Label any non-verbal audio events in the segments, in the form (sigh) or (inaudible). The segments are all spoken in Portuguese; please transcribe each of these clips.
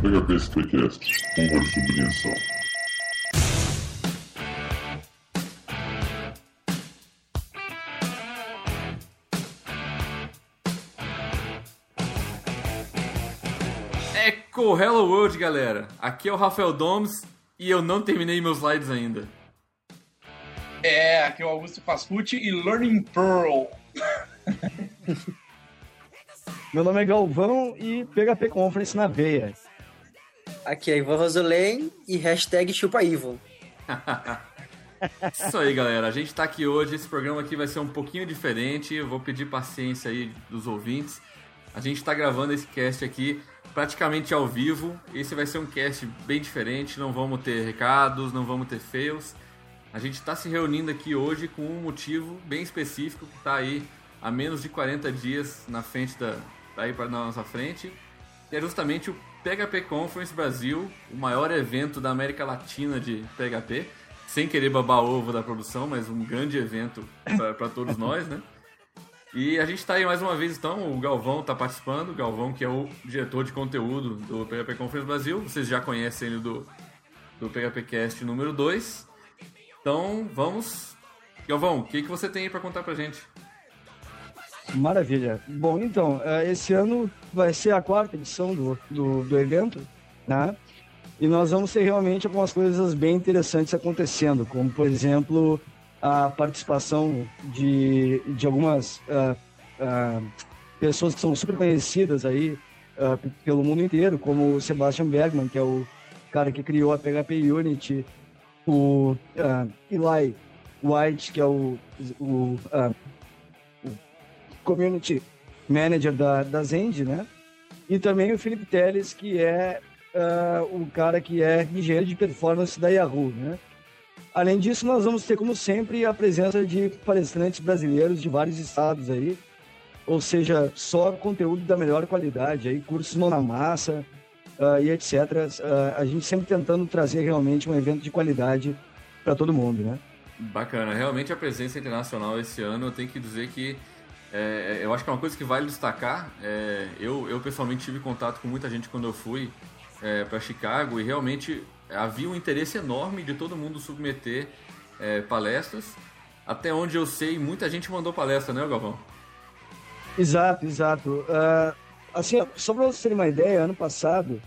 PHP Spreecast, honra de subvenção. Echo Hello World, galera. Aqui é o Rafael Domes e eu não terminei meus slides ainda. É, aqui é o Augusto Pascucci e Learning Pearl. (laughs) Meu nome é Galvão e PHP Conference na veia. Aqui é Ivan Rosolém e hashtag chupa Ivan. (laughs) Isso aí, galera. A gente tá aqui hoje. Esse programa aqui vai ser um pouquinho diferente. Eu vou pedir paciência aí dos ouvintes. A gente tá gravando esse cast aqui praticamente ao vivo. Esse vai ser um cast bem diferente. Não vamos ter recados, não vamos ter fails. A gente está se reunindo aqui hoje com um motivo bem específico que está aí há menos de 40 dias na frente da, tá aí para nossa frente, que é justamente o PHP Conference Brasil, o maior evento da América Latina de PHP, sem querer babar ovo da produção, mas um grande evento para todos (laughs) nós, né? E a gente está aí mais uma vez, então, o Galvão está participando, o Galvão que é o diretor de conteúdo do PHP Conference Brasil, vocês já conhecem ele do, do PHP Cast número 2. Então, vamos. Galvão, o que, que você tem aí para contar pra gente? Maravilha. Bom, então, é, esse ano vai ser a quarta edição do, do, do evento, né? E nós vamos ter realmente algumas coisas bem interessantes acontecendo, como, por exemplo, a participação de, de algumas uh, uh, pessoas que são super conhecidas aí uh, pelo mundo inteiro, como o Sebastian Bergman, que é o cara que criou a PHP Unity, o Eli White, que é o, o community manager da, da Zend, né? E também o Felipe Teles, que é uh, o cara que é engenheiro de performance da Yahoo, né? Além disso, nós vamos ter, como sempre, a presença de palestrantes brasileiros de vários estados aí, ou seja, só conteúdo da melhor qualidade, aí cursos mão na massa uh, e etc. Uh, a gente sempre tentando trazer realmente um evento de qualidade para todo mundo, né? Bacana, realmente a presença internacional esse ano, eu tenho que dizer que é, eu acho que é uma coisa que vale destacar. É, eu, eu pessoalmente tive contato com muita gente quando eu fui é, para Chicago e realmente havia um interesse enorme de todo mundo submeter é, palestras. Até onde eu sei, muita gente mandou palestra, né, Galvão? Exato, exato. Uh, assim, só para vocês terem uma ideia, ano passado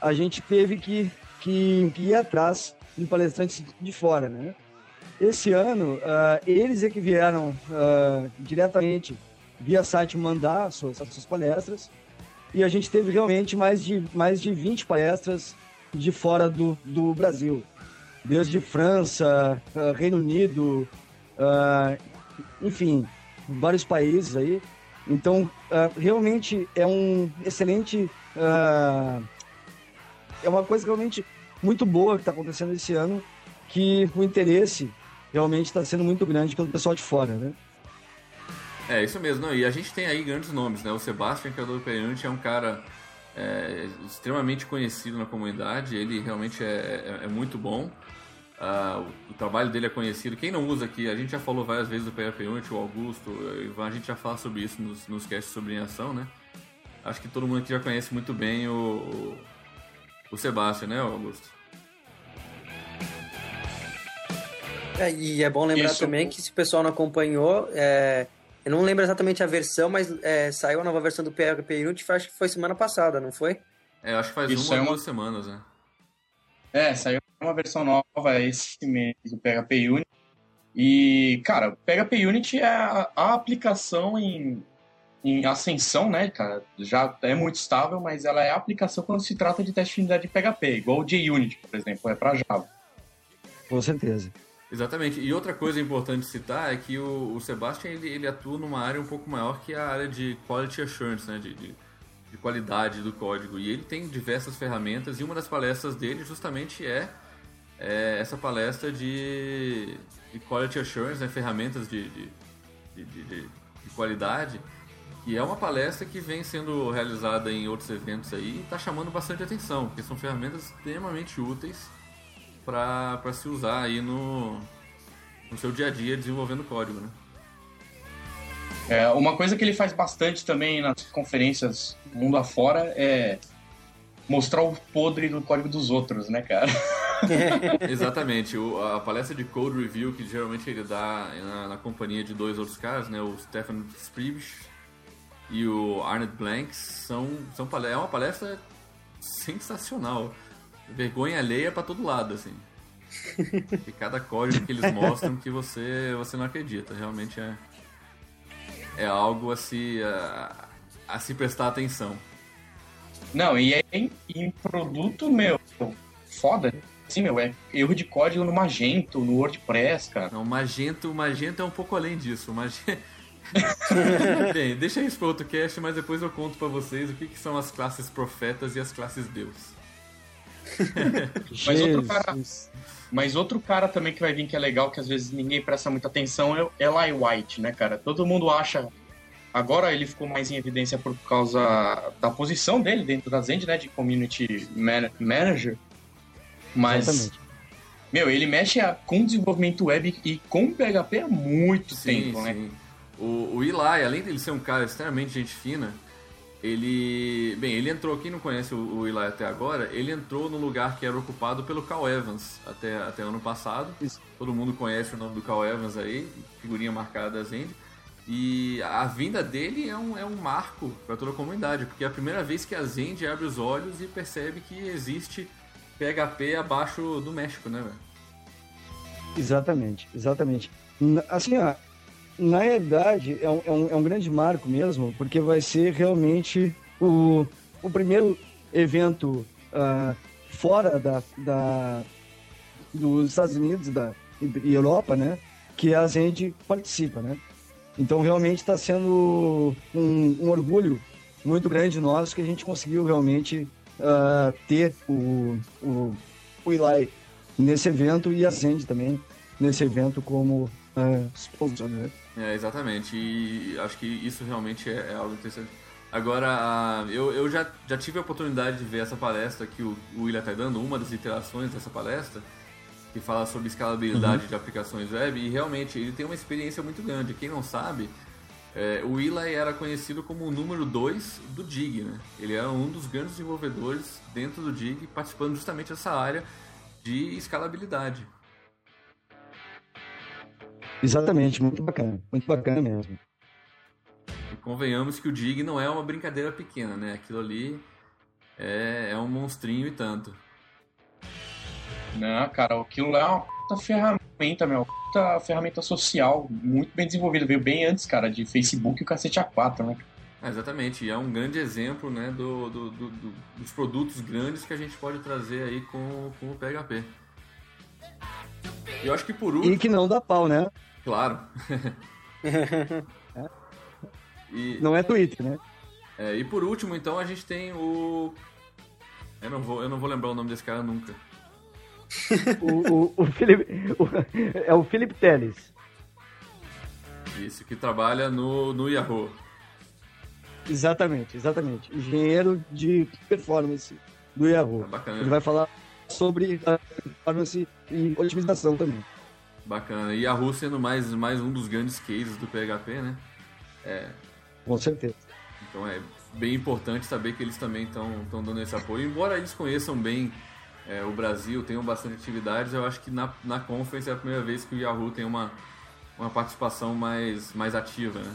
a gente teve que, que, que ir atrás de palestrantes de fora, né? Esse ano, uh, eles é que vieram uh, diretamente via site mandar suas, suas palestras e a gente teve realmente mais de, mais de 20 palestras de fora do, do Brasil. Desde França, uh, Reino Unido, enfim, vários países aí. Então, realmente é um excelente. é uma coisa realmente muito boa que está acontecendo esse ano, que o interesse realmente está sendo muito grande pelo pessoal de fora, né? É, isso mesmo. Não, e a gente tem aí grandes nomes, né? O Sebastian, que é do Perante, é um cara é, extremamente conhecido na comunidade. Ele realmente é, é, é muito bom. Uh, o, trabalho dele é conhecido. Quem não usa aqui, a gente já falou várias vezes do PHP o Augusto, Ivan, a gente já fala sobre isso nos, nos casts sobre ação, né? Acho que todo mundo aqui já conhece muito bem o, o, o Sebastian, né, Augusto? É, e é bom lembrar Isso. também que se o pessoal não acompanhou, é, eu não lembro exatamente a versão, mas é, saiu a nova versão do PHP Unity, acho que foi semana passada, não foi? É, acho que faz Isso uma ou duas semanas, né? É, saiu uma versão nova esse mês do PHP Unity. E, cara, o PHP Unity é a, a aplicação em, em ascensão, né, cara? Já é muito estável, mas ela é a aplicação quando se trata de teste de unidade de PHP, igual o JUnit, por exemplo, é para Java. Com certeza. Exatamente. E outra coisa importante citar é que o, o Sebastian ele, ele, atua numa área um pouco maior que a área de quality assurance, né? De, de, de, qualidade do código. E ele tem diversas ferramentas e uma das palestras dele justamente é, é essa palestra de, de quality assurance, né? ferramentas de, de, de qualidade. E é uma palestra que vem sendo realizada em outros eventos aí e está chamando bastante atenção, porque são ferramentas extremamente úteis para se usar aí no, no seu dia a dia desenvolvendo código, né? É, uma coisa que ele faz bastante também nas conferências mundo afora é mostrar o podre do código dos outros, né, cara? (laughs) Exatamente. O, a palestra de code review que geralmente ele dá na, na companhia de dois outros caras, né, o Stefan Spribisch e o Arnold Blanks, são, são é uma palestra sensacional. Vergonha alheia para todo lado, assim. (laughs) E cada código que eles mostram que você, você não acredita. Realmente é, é algo a se, a, a se prestar atenção. Não, e é em, em produto, meu, foda. Sim, meu, é erro de código no Magento, no WordPress, cara. Não, Magento, Magento é um pouco além disso. Magento... (laughs) Bem, deixa isso para outro cast, mas depois eu conto para vocês o que, que, são as classes profetas e as classes Deus. (laughs) mas, outro cara, mas outro cara também que vai vir que é legal, que às vezes ninguém presta muita atenção, é o Eli White, né, cara? Todo mundo acha Agora ele ficou mais em evidência por causa da posição dele dentro da Zend, né, de Community Manager. Mas, Exatamente. meu, ele mexe com desenvolvimento web e com PHP há muito sim, tempo, né? sim. né? O, o Eli, além dele ser um cara extremamente gente fina, ele. Bem, ele entrou, quem não conhece o, o Eli até agora, ele entrou no lugar que era ocupado pelo Cal Evans até, até ano passado. Isso. Todo mundo conhece o nome do Cal Evans aí, figurinha marcada da Zend. E a vinda dele é um, é um marco para toda a comunidade, porque é a primeira vez que a Zend abre os olhos e percebe que existe PHP abaixo do México, né, velho? Exatamente, exatamente. Assim, ó, na realidade, é um, é, um, é um grande marco mesmo, porque vai ser realmente o, o primeiro evento uh, fora da, da, dos Estados Unidos da, e Europa, né, que a Zend participa, né? Então, realmente está sendo um, um, orgulho muito grande nosso que a gente conseguiu realmente uh, ter o, o, o Eli nesse evento e a Zend também nesse evento como uh, sponsor, né? É, exatamente. E acho que isso realmente é, é algo interessante. Agora, eu, eu já, já tive a oportunidade de ver essa palestra que o, o William está dando, uma das iterações dessa palestra que fala sobre escalabilidade uhum. de aplicações web e realmente ele tem uma experiência muito grande. Quem não sabe, é, o Eli era conhecido como o número 2 do DIG, né? Ele era um dos grandes desenvolvedores dentro do DIG, participando justamente dessa área de escalabilidade. Exatamente, muito bacana, muito bacana mesmo. E convenhamos que o DIG não é uma brincadeira pequena, né? Aquilo ali é, é um monstrinho e tanto. Não, cara, aquilo é uma puta ferramenta, meu. Puta ferramenta social, muito bem desenvolvida. Veio bem antes, cara, de Facebook e o cacete A4, né? É, exatamente, e é um grande exemplo né, do, do, do, dos produtos grandes que a gente pode trazer aí com, com o PHP. Eu acho que por último. E que não dá pau, né? Claro. é. (laughs) e... Não é Twitter, né? É, e por último, então, a gente tem o. Eu não vou, eu não vou lembrar o nome desse cara nunca (laughs) o, o, o, Felipe, o, é o Felipe Teles. Isso, que trabalha no, no Yahoo. Exatamente, exatamente. Engenheiro de performance do Yahoo. É bacana. Ele vai falar sobre performance e otimização também. Bacana. E Yahoo sendo mais, mais um dos grandes cases do PHP, né? É... Com certeza. Então é bem importante saber que eles também estão dando esse apoio. Embora eles conheçam bem é, o Brasil tem bastante atividades, eu acho que na, na Conference é a primeira vez que o Yahoo tem uma, uma participação mais, mais ativa, né?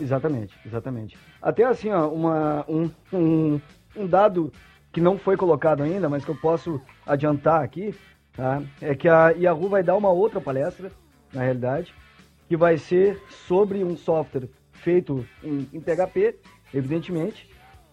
Exatamente, exatamente. Até assim, ó, uma, um, um, um dado que não foi colocado ainda, mas que eu posso adiantar aqui, tá? é que a Yahoo vai dar uma outra palestra, na realidade, que vai ser sobre um software feito em, em PHP, evidentemente,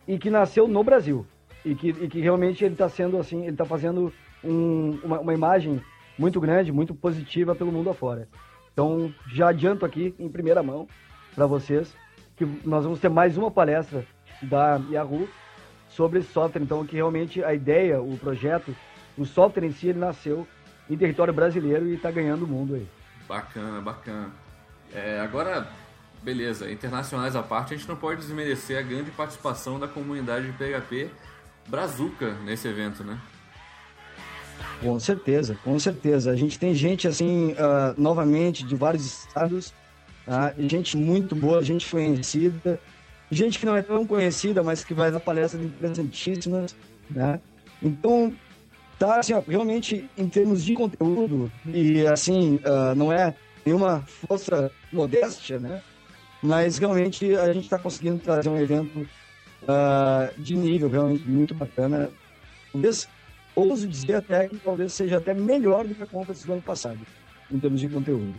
e que nasceu no Brasil e que, e que realmente ele está sendo assim, ele está fazendo um, uma, uma imagem muito grande, muito positiva pelo mundo afora. Então, já adianto aqui em primeira mão para vocês que nós vamos ter mais uma palestra da Yahoo sobre esse software. Então, que realmente a ideia, o projeto, o software em si, ele nasceu em território brasileiro e está ganhando o mundo aí. Bacana, bacana. É, agora, beleza, internacionais à parte, a gente não pode desmerecer a grande participação da comunidade de PHP brazuca nesse evento, né? Com certeza, com certeza. A gente tem gente assim, uh, novamente, de vários estados, uh, gente muito boa, gente conhecida, gente que não é tão conhecida, mas que vai dar palestras interessantíssimas, né? Então, tá, assim, ó, realmente, em termos de conteúdo, e assim, uh, não é nenhuma falsa modéstia, né? Mas realmente a gente está conseguindo trazer um evento uh, de nível realmente muito bacana. Talvez, ouso dizer até que talvez seja até melhor do que a conference do ano passado, em termos de conteúdo.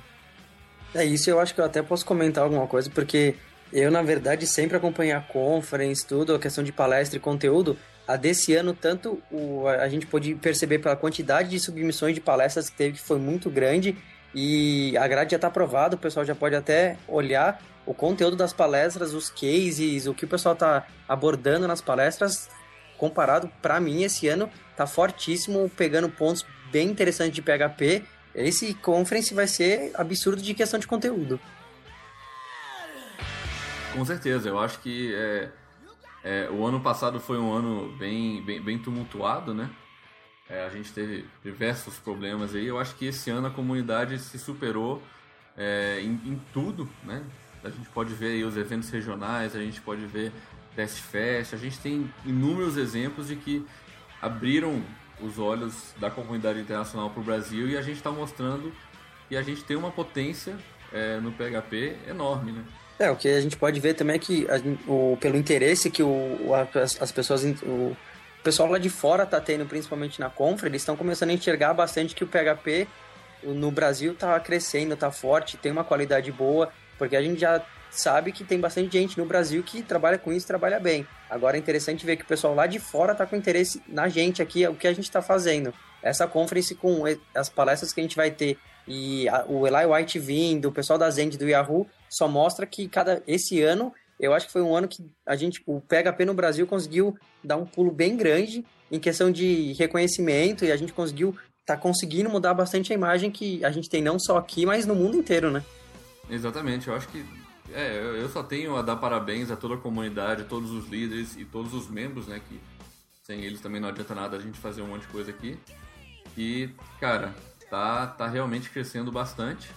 É isso, eu acho que eu até posso comentar alguma coisa, porque eu, na verdade, sempre acompanhei a conference, tudo, a questão de palestra e conteúdo. A desse ano, tanto o, a gente pôde perceber pela quantidade de submissões de palestras que teve, que foi muito grande, e a grade já está aprovada, o pessoal já pode até olhar o conteúdo das palestras, os cases, o que o pessoal está abordando nas palestras, comparado para mim esse ano tá fortíssimo, pegando pontos bem interessantes de PHP. Esse conference vai ser absurdo de questão de conteúdo. Com certeza, eu acho que é, é, o ano passado foi um ano bem, bem, bem tumultuado, né? É, a gente teve diversos problemas aí. Eu acho que esse ano a comunidade se superou é, em, em, tudo, né? A gente pode ver os eventos regionais, a gente pode ver Test Fest, a gente tem inúmeros exemplos de que abriram os olhos da comunidade internacional para o Brasil e a gente está mostrando que a gente tem uma potência é, no PHP enorme, né? É, o que a gente pode ver também é que a, o, pelo interesse que o, as, as pessoas, o, o pessoal lá de fora está tendo, principalmente na Confra, eles estão começando a enxergar bastante que o PHP no Brasil está crescendo, está forte, tem uma qualidade boa, porque a gente já sabe que tem bastante gente no Brasil que trabalha com isso trabalha bem. Agora é interessante ver que o pessoal lá de fora está com interesse na gente aqui, o que a gente está fazendo. Essa conference com as palestras que a gente vai ter e a, o Eli White vindo, o pessoal da Zend do Yahoo, só mostra que cada esse ano, eu acho que foi um ano que a gente, o PHP no Brasil conseguiu dar um pulo bem grande em questão de reconhecimento e a gente conseguiu tá conseguindo mudar bastante a imagem que a gente tem não só aqui, mas no mundo inteiro, né? Exatamente, eu acho que é, eu só tenho a dar parabéns a toda a comunidade, todos os líderes e todos os membros, né? Que sem eles também não adianta nada a gente fazer um monte de coisa aqui. E, cara, tá, tá realmente crescendo bastante.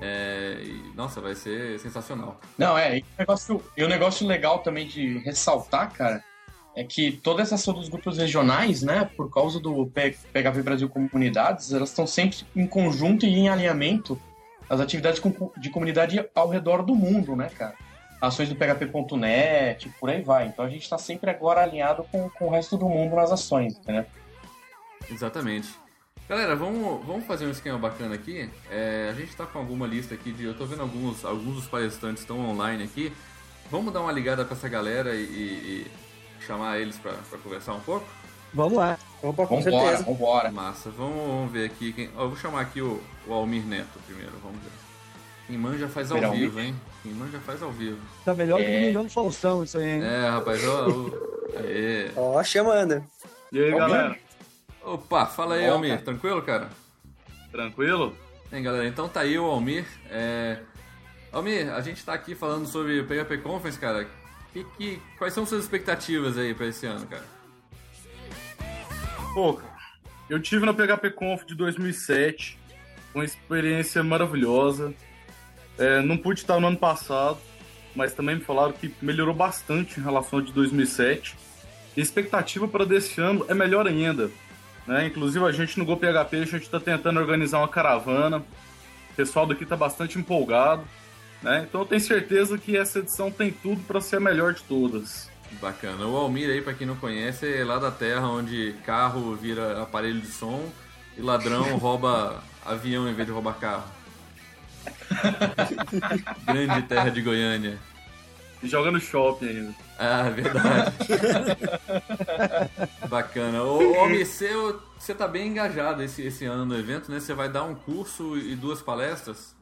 É, e, nossa, vai ser sensacional. Não, é, e o, negócio, e o negócio legal também de ressaltar, cara, é que toda essa ação dos grupos regionais, né, por causa do PHP Brasil Comunidades, elas estão sempre em conjunto e em alinhamento as atividades de comunidade ao redor do mundo, né, cara? Ações do PHP.net, por aí vai. Então a gente está sempre agora alinhado com, com o resto do mundo nas ações, né? Exatamente. Galera, vamos, vamos fazer um esquema bacana aqui. É, a gente está com alguma lista aqui de. Eu estou vendo alguns, alguns dos palestrantes estão online aqui. Vamos dar uma ligada para essa galera e, e, e chamar eles para conversar um pouco? Vamos lá. Opa, com vambora, certeza. Vambora. Massa. Vamos, vamos ver aqui. Quem... eu vou chamar aqui o, o Almir Neto primeiro. Vamos ver. Quem manja faz ao vivo, hein? Quem manja faz ao vivo. Tá melhor é. que o Domingão Faustão isso aí, hein? É, rapaz, ó. Ó, (laughs) chamando. E aí, galera? Opa, fala aí, Bom, Almir. Cara. Tranquilo, cara? Tranquilo? Bem, galera, então tá aí o Almir. É... Almir, a gente tá aqui falando sobre o PHP Conference, cara. Que, que, quais são suas expectativas aí pra esse ano, cara? Pô, cara, eu tive na PHP Conf de 2007, uma experiência maravilhosa. É, não pude estar no ano passado, mas também me falaram que melhorou bastante em relação ao de 2007. E a expectativa para desse ano é melhor ainda. Né? Inclusive a gente no GoPHP a gente está tentando organizar uma caravana. O pessoal daqui está bastante empolgado. Né? Então eu tenho certeza que essa edição tem tudo para ser a melhor de todas. Bacana. O Almir aí, para quem não conhece, é lá da terra onde carro vira aparelho de som e ladrão (laughs) rouba avião em vez de roubar carro. (laughs) Grande terra de Goiânia. E joga no shopping ainda. Ah, verdade. (laughs) Bacana. Ô, Almir, você, você tá bem engajado esse, esse ano no evento, né? Você vai dar um curso e duas palestras?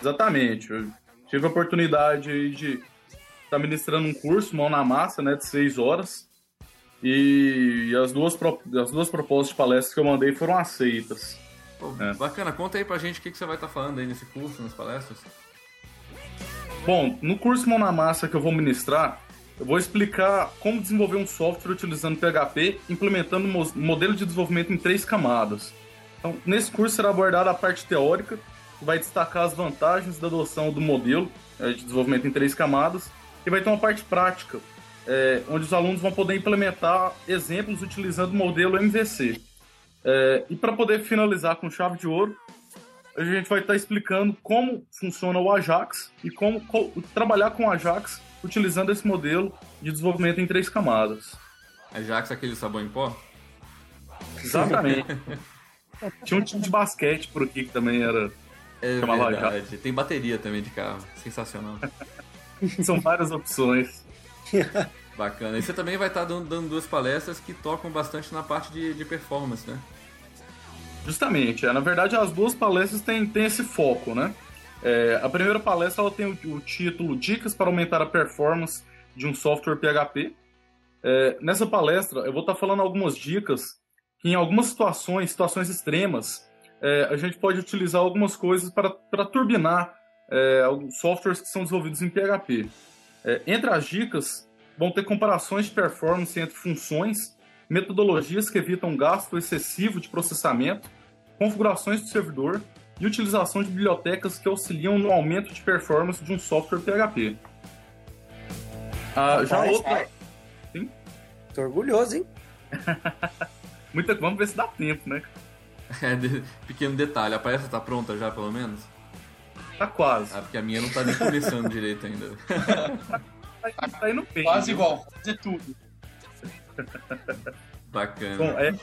Exatamente. Eu tive a oportunidade de está ministrando um curso, mão na massa, né, de seis horas. E as duas, as duas propostas de palestras que eu mandei foram aceitas. Pô, é. Bacana, conta aí pra gente o que, que você vai estar tá falando aí nesse curso, nas palestras. Bom, no curso Mão na Massa que eu vou ministrar, eu vou explicar como desenvolver um software utilizando PHP, implementando um modelo de desenvolvimento em três camadas. Então, nesse curso será abordada a parte teórica, vai destacar as vantagens da adoção do modelo é, de desenvolvimento em três camadas e vai ter uma parte prática, é, onde os alunos vão poder implementar exemplos utilizando o modelo MVC. É, e para poder finalizar com chave de ouro, a gente vai estar explicando como funciona o Ajax e como co trabalhar com o Ajax utilizando esse modelo de desenvolvimento em três camadas. Ajax é aquele sabão em pó? Exatamente. (laughs) Tinha um time de basquete por aqui que também era. É verdade. Tem bateria também de carro. Sensacional. (laughs) São várias opções. Bacana. E você também vai estar dando, dando, duas palestras que tocam bastante na parte de, de performance, né? Justamente. É, na verdade, as duas palestras têm, têm esse foco, né? É, a primeira palestra ela tem o, o, título Dicas para aumentar a performance de um software PHP. É, nessa palestra, eu vou estar falando algumas dicas que, em algumas situações, situações extremas, é, a gente pode utilizar algumas coisas para, para turbinar é, softwares que são desenvolvidos em PHP. É, entre as dicas, vão ter comparações de performance entre funções, metodologias que evitam gasto excessivo de processamento, configurações do servidor e utilização de bibliotecas que auxiliam no aumento de performance de um software PHP. Ah, já outra. Sim? Tô orgulhoso, hein? (laughs) Muita... Vamos ver se dá tempo, né? É, de... pequeno detalhe, a palestra tá pronta já, pelo menos? Tá quase. Ah, porque a minha não tá nem começando direito ainda. tá, (laughs) tá indo bem. Quase igual, fazer tudo. (laughs) Bacana. Bom, é...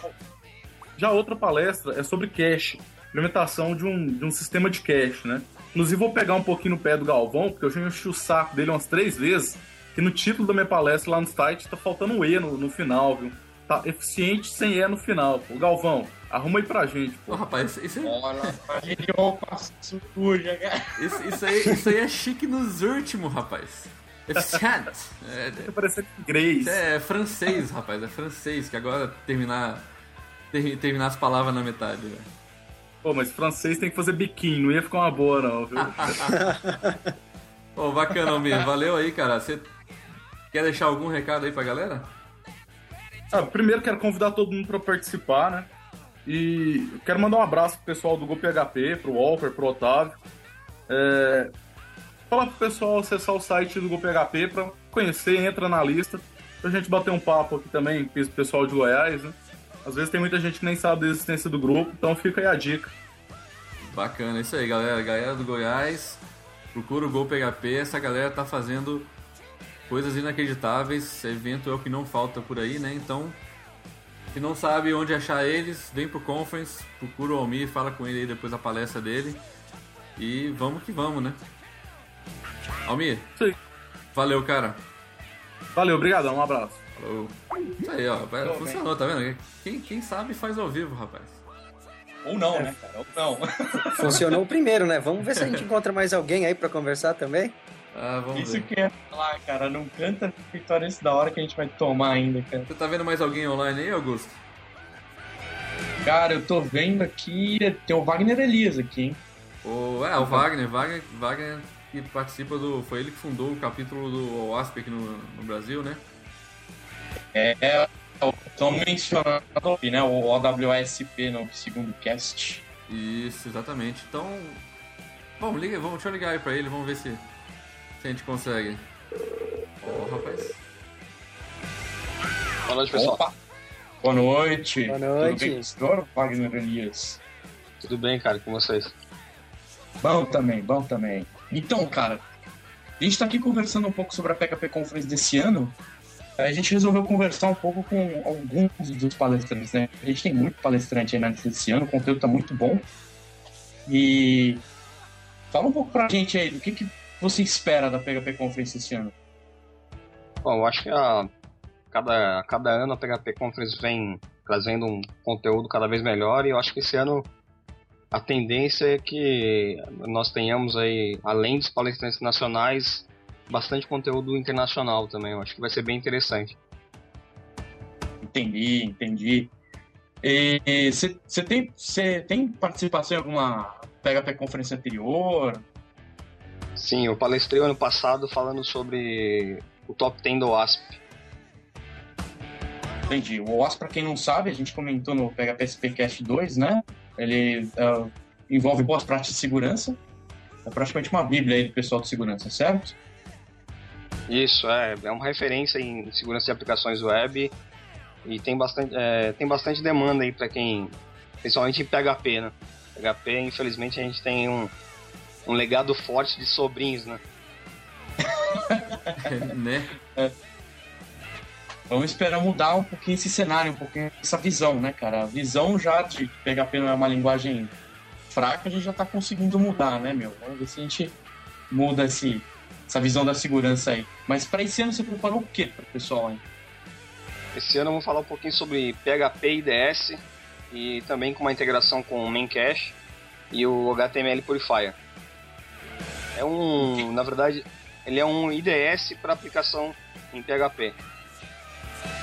Já outra palestra é sobre cache, implementação de um, de um sistema de cache, né? Inclusive, vou pegar um pouquinho no pé do Galvão, porque eu já enchi o saco dele umas três vezes, que no título da minha palestra lá no site tá faltando um E no, no final, viu? Tá eficiente sem E no final. Pô. Galvão, arruma aí pra gente, pô. Ô, rapaz, isso, é... Olha, roupa suja, cara. Isso, isso, aí, isso aí é chique nos últimos, rapaz. Eficiente. É, é, parecendo inglês. É, é francês, rapaz, é francês, que agora terminar, ter, terminar as palavras na metade, velho. Pô, mas francês tem que fazer biquinho, não ia ficar uma boa, não, viu? (laughs) Pô, bacana, Almir. Valeu aí, cara. Você quer deixar algum recado aí pra galera? Ah, primeiro quero convidar todo mundo para participar, né? E quero mandar um abraço pro pessoal do GoPHP, pro Walker, pro Otávio. É... Falar pro pessoal acessar o site do GoPHP para conhecer, entra na lista, pra gente bater um papo aqui também com esse pessoal de Goiás, né? Às vezes tem muita gente que nem sabe da existência do grupo, então fica aí a dica. Bacana, isso aí, galera. Galera do Goiás, procura o Gol PHP. Essa galera tá fazendo coisas inacreditáveis. Esse evento é o que não falta por aí, né? Então, se não sabe onde achar eles, vem pro conference, procura o Almir, fala com ele aí depois da palestra dele. E vamos que vamos, né? Almir. Sim. Valeu, cara. Valeu, obrigado, um abraço. Falou. Isso aí, ó. Funcionou, tá vendo? Quem, quem sabe faz ao vivo, rapaz. Ou não, né, cara? Ou não. (laughs) Funcionou o primeiro, né? Vamos ver se a gente (laughs) encontra mais alguém aí pra conversar também. Ah, vamos Isso ver. que é falar, cara. Não canta vitória esse da hora que a gente vai tomar ainda, cara. Você tá vendo mais alguém online aí, Augusto? Cara, eu tô vendo aqui. Tem o Wagner Elias aqui, hein? O, é, o Wagner. Wagner, Wagner que participa do. Foi ele que fundou o capítulo do OASP aqui no, no Brasil, né? É, estão mencionando né, o OWASP no segundo cast. Isso, exatamente. Então, vamos, liga, vamos, deixa eu ligar aí pra ele, vamos ver se, se a gente consegue. Ó, oh, rapaz. Boa noite, pessoal. Opa. Boa noite. Boa noite. Tudo bem, senhor Wagner Elias? Tudo bem, cara, com vocês? Bom também, bom também. Então, cara, a gente tá aqui conversando um pouco sobre a PHP Conference desse ano, a gente resolveu conversar um pouco com alguns dos palestrantes, né? A gente tem muito palestrante aí nesse ano, o conteúdo tá muito bom. E fala um pouco pra gente aí, do que, que você espera da PHP Conference esse ano? Bom, eu acho que a cada, cada ano a PHP Conference vem trazendo um conteúdo cada vez melhor e eu acho que esse ano a tendência é que nós tenhamos aí, além dos palestrantes nacionais, bastante conteúdo internacional também. Eu acho que vai ser bem interessante. Entendi, entendi. Você tem, tem participação em alguma PHP conferência anterior? Sim, eu palestrei ano passado falando sobre o top 10 do OASP. Entendi. O OASP, para quem não sabe, a gente comentou no PHP SPCast 2, né? Ele uh, envolve boas práticas de segurança. É praticamente uma bíblia aí do pessoal de segurança, certo? Isso, é, é uma referência em segurança de aplicações web e tem bastante, é, tem bastante demanda aí para quem, principalmente em PHP, né? PHP, infelizmente, a gente tem um, um legado forte de sobrinhos, né? (laughs) né? Vamos esperar mudar um pouquinho esse cenário, um pouquinho essa visão, né, cara? A visão já de PHP não é uma linguagem fraca, a gente já tá conseguindo mudar, né, meu? Vamos ver se a gente muda esse, essa visão da segurança aí. Mas para esse ano você preparou o que pro pessoal aí? Esse ano eu vou falar um pouquinho sobre PHP IDS e também com uma integração com o Memcache e o HTML Purifier. É um, na verdade, ele é um IDS para aplicação em PHP.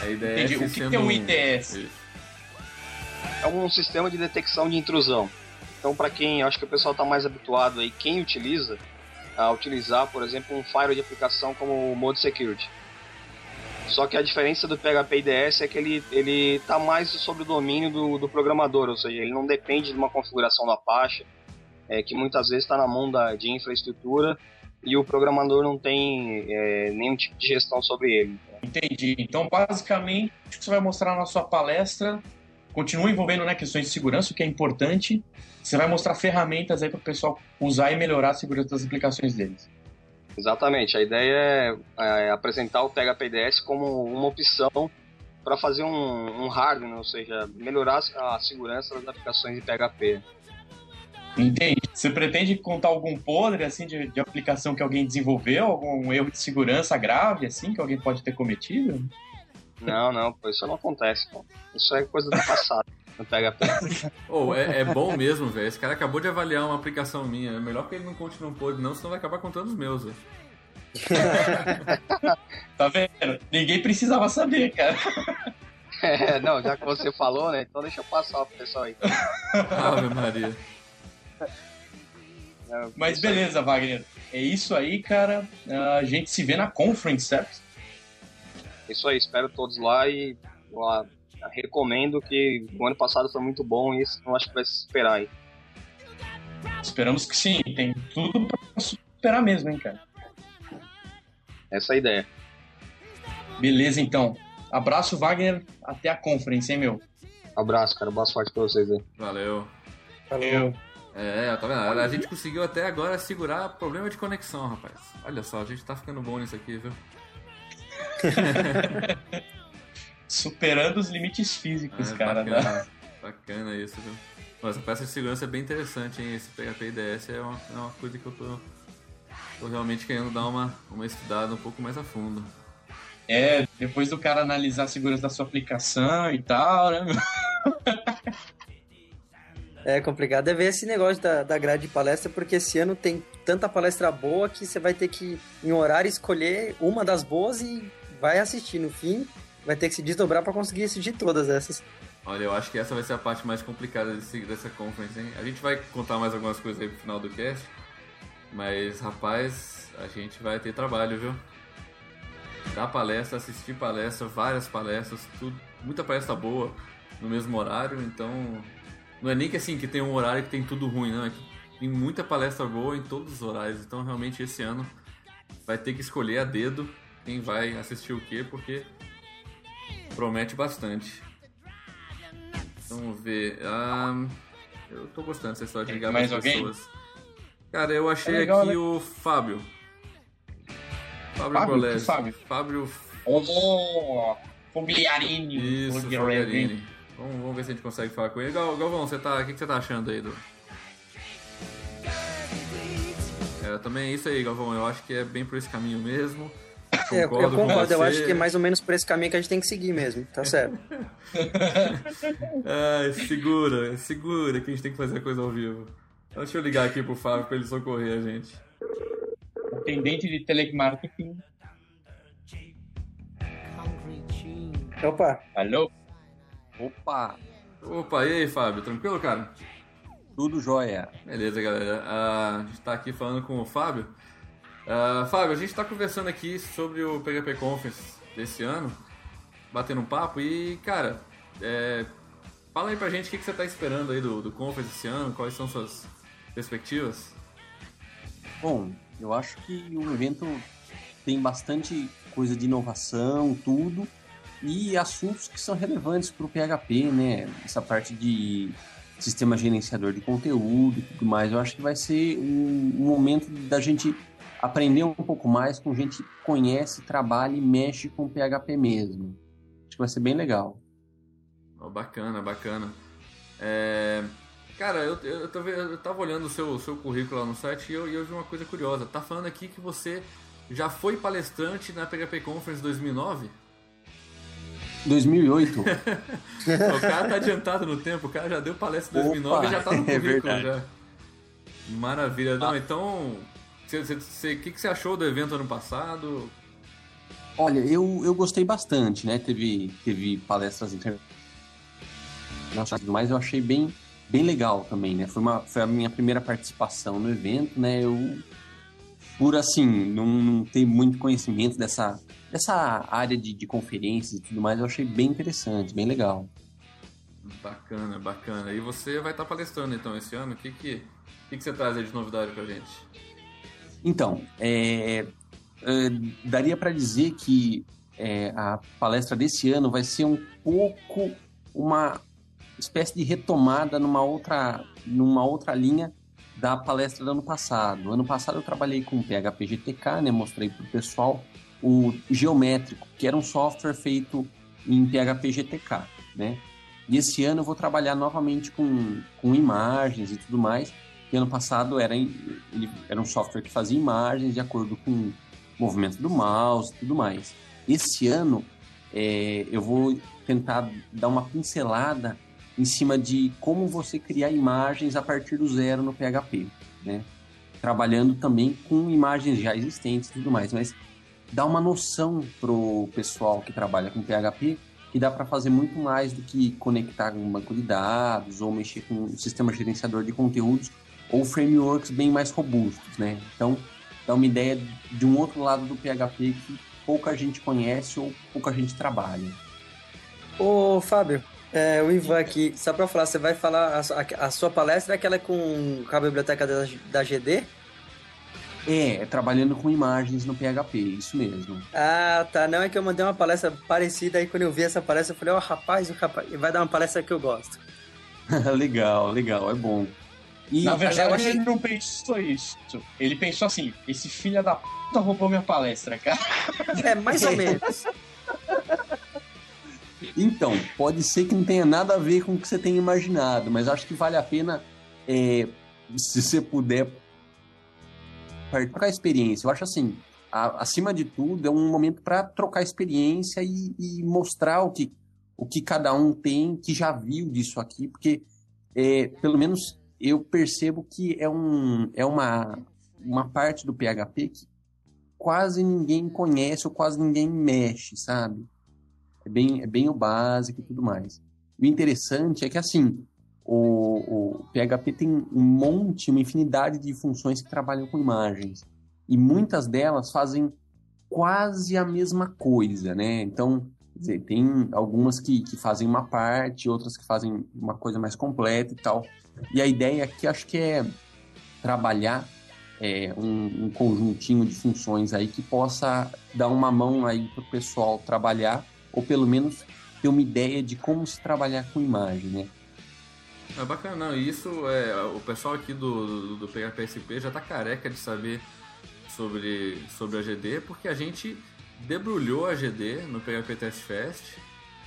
A ideia Entendi. é O que, que é um IDS? É um sistema de detecção de intrusão. Então, para quem, acho que o pessoal está mais habituado aí, quem utiliza, a utilizar, por exemplo, um firewall de aplicação como o Mode Security. Só que a diferença do PHP IDS é que ele ele está mais sob o domínio do, do programador, ou seja, ele não depende de uma configuração da Apache, é, que muitas vezes está na mão da, de infraestrutura e o programador não tem é, nenhum tipo de gestão sobre ele. Entendi. Então, basicamente, o que você vai mostrar na sua palestra continua envolvendo né, questões de segurança, o que é importante. Você vai mostrar ferramentas aí para o pessoal usar e melhorar a segurança das aplicações deles. Exatamente. A ideia é, é apresentar o IDS como uma opção para fazer um, um hardware, ou seja, melhorar a segurança das aplicações de PHP. Entendi. Você pretende contar algum podre assim de, de aplicação que alguém desenvolveu, algum erro de segurança grave assim que alguém pode ter cometido? Não, não, pô, isso não acontece, pô. Isso é coisa do passado. No PHP. Oh, é, é bom mesmo, velho. Esse cara acabou de avaliar uma aplicação minha. É melhor que ele não conte não podre, não, senão vai acabar contando os meus, velho. (laughs) Tá vendo? Ninguém precisava saber, cara. (laughs) É, não, já que você falou, né? Então deixa eu passar pro pessoal aí. Ave Maria. É, Mas isso aí. beleza, Wagner. É isso aí, cara. A gente se vê na conference, certo? Isso aí, espero todos lá e ó, recomendo que o ano passado foi muito bom e esse eu acho que vai se esperar aí. Esperamos que sim. Tem tudo pra superar mesmo, hein, cara. Essa é a ideia. Beleza, então. Abraço, Wagner. Até a conference, hein, meu? Abraço, cara. Boa sorte pra vocês aí. Valeu. Eu. É, tá vendo? A gente conseguiu até agora segurar problema de conexão, rapaz. Olha só, a gente tá ficando bom nisso aqui, viu? (laughs) Superando os limites físicos, É, cara. né? bacana, bacana isso, viu? Mas a peça de segurança é bem interessante, hein? Esse PHP IDS é uma, é uma coisa que eu tô, tô realmente querendo dar uma, uma estudada um pouco mais a fundo. É, depois do cara analisar a segurança da sua aplicação e tal, né? (laughs) É complicado é ver esse negócio da, da grade de palestra, porque esse ano tem tanta palestra boa que você vai ter que, em horário, escolher uma das boas e vai assistir. No fim, vai ter que se desdobrar para conseguir assistir todas essas. Olha, eu acho que essa vai ser a parte mais complicada desse, dessa conference, hein? A gente vai contar mais algumas coisas aí pro final do cast, mas, rapaz, a gente vai ter trabalho, viu? Dar palestra, assistir palestra, várias palestras, tudo, muita palestra boa no mesmo horário, então não é nem que assim que tem um horário que tem tudo ruim, não, é que tem muita palestra boa em todos os horários, então realmente esse ano vai ter que escolher a dedo quem vai assistir o quê, porque promete bastante. Vamos ver. ah, eu tô gostando dessa história de ligar Mais pessoas. Cara, eu achei É legal, aqui né? o Fábio. Fábio Fábio? Golese. Que Fábio? Fábio. Oh, Fogliarini. Isso, Fogliarini. Vamos, vamos ver se a gente consegue falar com ele. Gal, Galvão, você tá, o que, que você tá achando aí do. É, também é isso aí, Galvão. Eu acho que é bem por esse caminho mesmo. É, eu Concordo eu acho que é mais ou menos por esse caminho que a gente tem que seguir mesmo, tá certo? (laughs) Ai, segura, segura que a gente tem que fazer a coisa ao vivo. Então, Deixa eu ligar aqui pro Fábio pra ele socorrer a gente. Atendente de telemarketing. Opa, Alô? Opa, Opa, e aí, Fábio? Tranquilo, cara? tudo jóia. Beleza, galera. Ah, a gente tá aqui falando com o Fábio. Ah, Fábio, a gente tá conversando aqui sobre o PHP Conference desse ano, batendo um papo e, cara, é, fala aí pra gente o que, que você tá esperando aí do, do Conference esse ano, quais são suas, perspectivas? Bom, eu acho que o evento tem bastante coisa de inovação, tudo, e assuntos que são relevantes para o PHP, né? Essa parte de sistema gerenciador de conteúdo e tudo mais. Eu acho que vai ser um, um momento da gente aprender um pouco mais com gente que conhece, trabalha e mexe com PHP mesmo. Acho que vai ser bem legal. Oh, bacana, bacana. É... Cara, eu, eu, eu, eu tava olhando o seu, seu currículo lá no site e eu, eu vi uma coisa curiosa. Tá falando aqui que você já foi palestrante na PHP Conference 2009? 2008. (laughs) o cara tá adiantado no tempo, o cara já deu palestra em 2009 Opa, e já tá no (laughs) é currículo é já. Maravilha. Não, ah. então, o que, que você achou do evento ano passado? Olha, eu, eu gostei bastante, né? Teve, teve palestras internacionais, mas eu achei bem, bem legal também, né? Foi, uma, foi a minha primeira participação no evento, né? Eu, por assim, não, não ter muito conhecimento dessa, dessa área de, de conferências e tudo mais, eu achei bem interessante, bem legal. Bacana, bacana. E você vai estar palestrando então esse ano? O que, que, que, que você traz aí de novidade pra gente? Então, é, é, daria para dizer que é, a palestra desse ano vai ser um pouco uma espécie de retomada numa outra, numa outra linha da palestra do ano passado. Ano passado eu trabalhei com PHP GTK, né, mostrei para o pessoal o Geométrico, que era um software feito em PHP GTK, né? E esse ano eu vou trabalhar novamente com, com imagens e tudo mais. E ano passado era, era um software que fazia imagens de acordo com o movimento do mouse e tudo mais. Esse ano é, eu vou tentar dar uma pincelada em cima de como você criar imagens a partir do zero no PHP, né? Trabalhando também com imagens já existentes e tudo mais, mas dá uma noção pro pessoal que trabalha com PHP que dá para fazer muito mais do que conectar um banco de dados ou mexer com um sistema gerenciador de conteúdos ou frameworks bem mais robustos, né? Então, dá uma ideia de um outro lado do PHP que pouca gente conhece ou pouca gente trabalha. Ô, Fábio, é, o Ivan aqui, só para falar, você vai falar, a, a, sua palestra é aquela com a biblioteca da, da GD? É, é, trabalhando com imagens no PHP, isso mesmo. Ah, tá. Não, é que eu mandei uma palestra parecida, aí quando eu vi essa palestra, eu falei, ó, oh, rapaz, o rapaz vai dar uma palestra que eu gosto. (laughs) legal, legal, é bom. E, Na verdade, ele não pensou isso. Ele pensou assim, esse filho da puta roubou minha palestra, cara. (laughs) É, mais ou menos. (laughs) Então, pode ser que não tenha nada a ver com o que você tem imaginado, mas acho que vale a pena, é, se você puder trocar experiência. Eu acho assim, a, acima de tudo, é um momento para trocar experiência e, e, mostrar o que, o que cada um tem, que já viu disso aqui, porque é, pelo menos eu percebo que é, um, é uma, uma parte do PHP que quase ninguém conhece ou quase ninguém mexe, sabe? É bem, é bem o básico e tudo mais. O interessante é que, assim, o, o PHP tem um monte, uma infinidade de funções que trabalham com imagens. E muitas delas fazem quase a mesma coisa, né? Então, dizer, tem algumas que, que fazem uma parte, outras que fazem uma coisa mais completa e tal. E a ideia aqui acho que é trabalhar é, um, um, conjuntinho de funções aí que possa dar uma mão aí para o pessoal trabalhar, ou pelo menos ter uma ideia de como se trabalhar com imagem, né? É bacana, não. isso é. O pessoal aqui do, do, do PHPSP já tá careca de saber sobre, sobre a GD, porque a gente debrulhou a GD no PHP Test Fest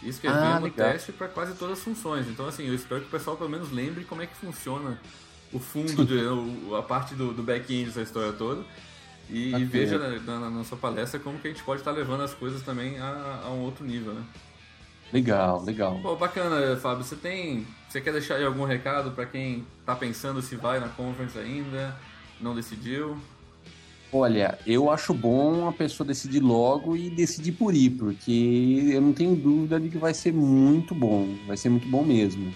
e escrevemos ah, teste para quase todas as funções. Então, assim, eu espero que o pessoal pelo menos lembre como é que funciona o fundo, de, (laughs) a parte do, do back-end dessa história toda. E, e veja na, na, na, nossa palestra como que a gente pode estar tá levando as coisas também a, a um outro nível, né? Legal, legal. Pô, bacana, Fábio. Você tem. Você quer deixar aí algum recado para quem tá pensando se vai na conference ainda? Não decidiu? Olha, eu acho bom a pessoa decidir logo e decidir por ir, porque eu não tenho dúvida de que vai ser muito bom, vai ser muito bom mesmo.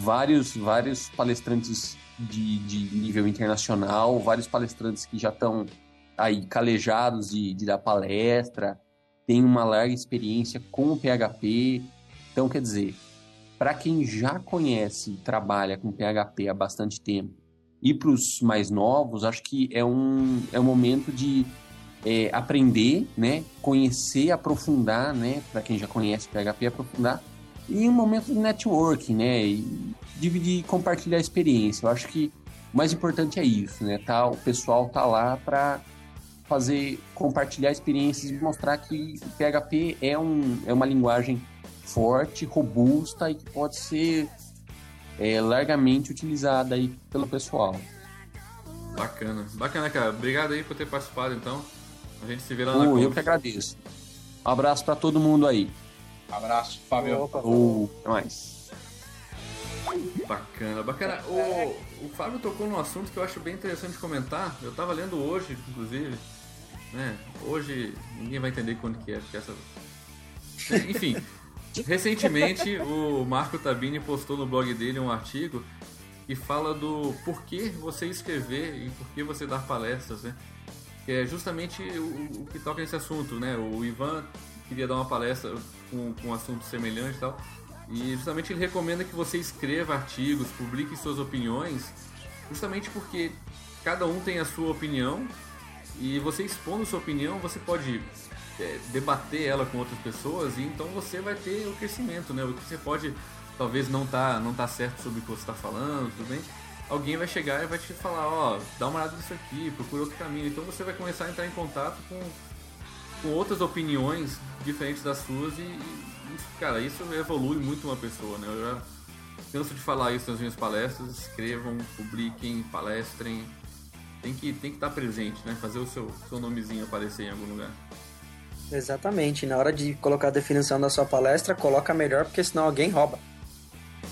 Vários, vários palestrantes de, de nível internacional, vários palestrantes que já estão aí calejados de, de dar palestra, tem uma larga experiência com o PHP. Então, quer dizer, para quem já conhece e trabalha com PHP há bastante tempo E para os mais novos, acho que é um, é um momento de é, aprender, né? Conhecer, aprofundar, né? Para quem já conhece PHP, aprofundar. E um momento de networking, né? E dividir, compartilhar a experiência. Eu acho que o mais importante é isso, né? Tá, o pessoal tá lá para fazer compartilhar experiências e mostrar que PHP é, um, é uma linguagem forte, robusta e que pode ser é, largamente utilizada aí pelo pessoal. Bacana, bacana, cara. Obrigado aí por ter participado, então. A gente se vê lá oh, na Eu que agradeço. Um abraço para todo mundo aí. Abraço, Fábio. Oh, até mais. Bacana, bacana. O, o Fábio tocou num assunto que eu acho bem interessante comentar. Eu tava lendo hoje, inclusive. Né? Hoje ninguém vai entender quando que é, porque essa. (laughs) Enfim, recentemente o Marco Tabini postou no blog dele um artigo que fala do porquê você escrever e porquê você dar palestras, né? Que é justamente o, o que toca nesse assunto, né? O Ivan queria dar uma palestra com, com um assunto semelhante e tal. E justamente ele recomenda que você escreva artigos, publique suas opiniões, justamente porque cada um tem a sua opinião e você expondo sua opinião, você pode é, debater ela com outras pessoas e então você vai ter o crescimento, né? Você pode talvez não tá não tá certo sobre o que você está falando, tudo bem? Alguém vai chegar e vai te falar, ó, oh, dá uma olhada nisso aqui, procura outro caminho. Então você vai começar a entrar em contato com, com outras opiniões diferentes das suas e, e cara, isso evolui muito uma pessoa, né? Eu já canso de falar isso nas minhas palestras, escrevam, publiquem, palestrem. Tem que, tem que estar presente, né? Fazer o seu, seu nomezinho aparecer em algum lugar. Exatamente. Na hora de colocar a definição da sua palestra, coloca melhor, porque senão alguém rouba.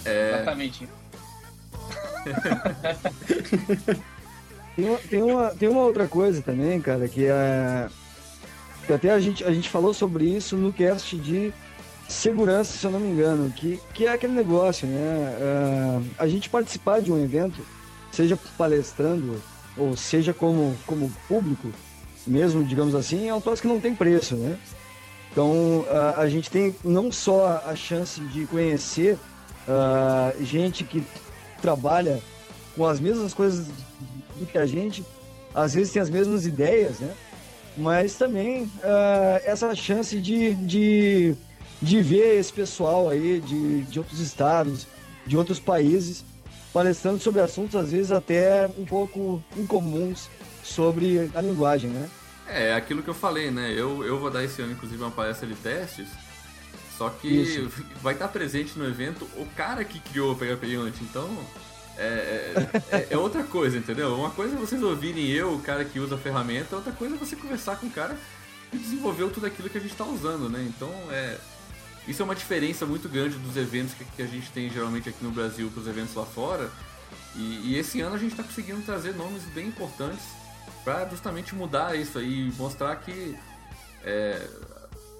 É... Exatamente. (laughs) tem, uma, tem, uma, tem uma outra coisa também, cara, que é. Que até a gente, a gente falou sobre isso no cast de segurança, se eu não me engano, que, que é aquele negócio, né? Uh, a gente participar de um evento, seja palestrando ou seja como, como público, mesmo, digamos assim, é um troço que não tem preço, né? Então, uh, a gente tem não só a chance de conhecer gente que trabalha com as mesmas coisas do que a gente, às vezes tem as mesmas ideias, né? Mas também essa chance de, de de ver esse pessoal aí de, de outros estados, de outros países, palestrando sobre assuntos às vezes até um pouco incomuns sobre a linguagem, né? É, aquilo que eu falei, né? Eu, eu vou dar esse ano, inclusive, uma palestra de testes, só que Isso. (laughs) vai estar presente no evento o cara que criou o PHP Unity, então é, é, é, é, outra coisa, entendeu? Uma coisa é vocês ouvirem eu, o cara que usa a ferramenta, outra coisa é você conversar com o cara que desenvolveu tudo aquilo que a gente está usando, né? Então, é, isso é uma diferença muito grande dos eventos que, que a gente tem geralmente aqui no Brasil para os eventos lá fora. E, e, esse ano a gente está conseguindo trazer nomes bem importantes para justamente mudar isso aí e mostrar que é,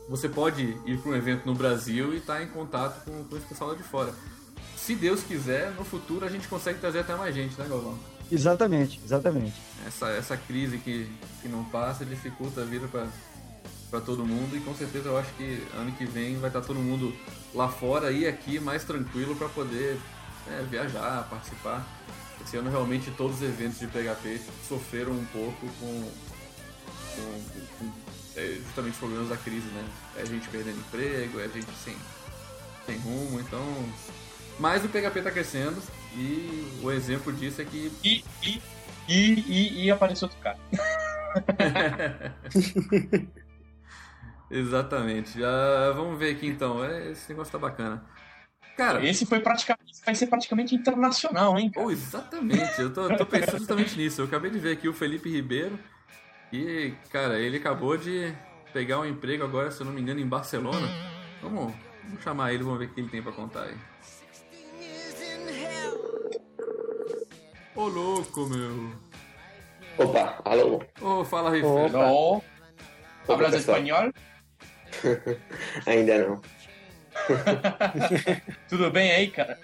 você pode ir para um evento no Brasil e estar tá em contato com, com esse pessoal lá de fora. Se Deus quiser, no futuro a gente consegue trazer até mais gente, né, Galvão? Exatamente, exatamente. Essa, essa crise que, que não passa dificulta a vida para todo mundo e com certeza eu acho que ano que vem vai estar tá todo mundo lá fora e aqui mais tranquilo para poder é, viajar, participar. Esse ano realmente todos os eventos de PHP sofreram um pouco com, com, com é, justamente os problemas da crise, né? É a gente perdendo emprego, é a gente sem, sem rumo, então. Mas o PHP está crescendo e o exemplo disso é que. E, e, e, e, e apareceu outro cara. (laughs) Exatamente. Já vamos ver aqui então. É, esse negócio tá bacana. Cara, esse foi praticamente, vai ser praticamente internacional, hein? Oh, exatamente. Eu tô, tô, pensando justamente nisso. Eu acabei de ver aqui o Felipe Ribeiro e, cara, ele acabou de pegar um emprego agora, se eu não me engano, em Barcelona. Vamos, vamos chamar ele, vamos ver o que ele tem para contar aí. Ô louco, meu. Opa, alô. Ô, oh, fala, Ribeiro. Alô. Hablas espanhol? (laughs) Ainda não. (laughs) tudo bem aí, cara?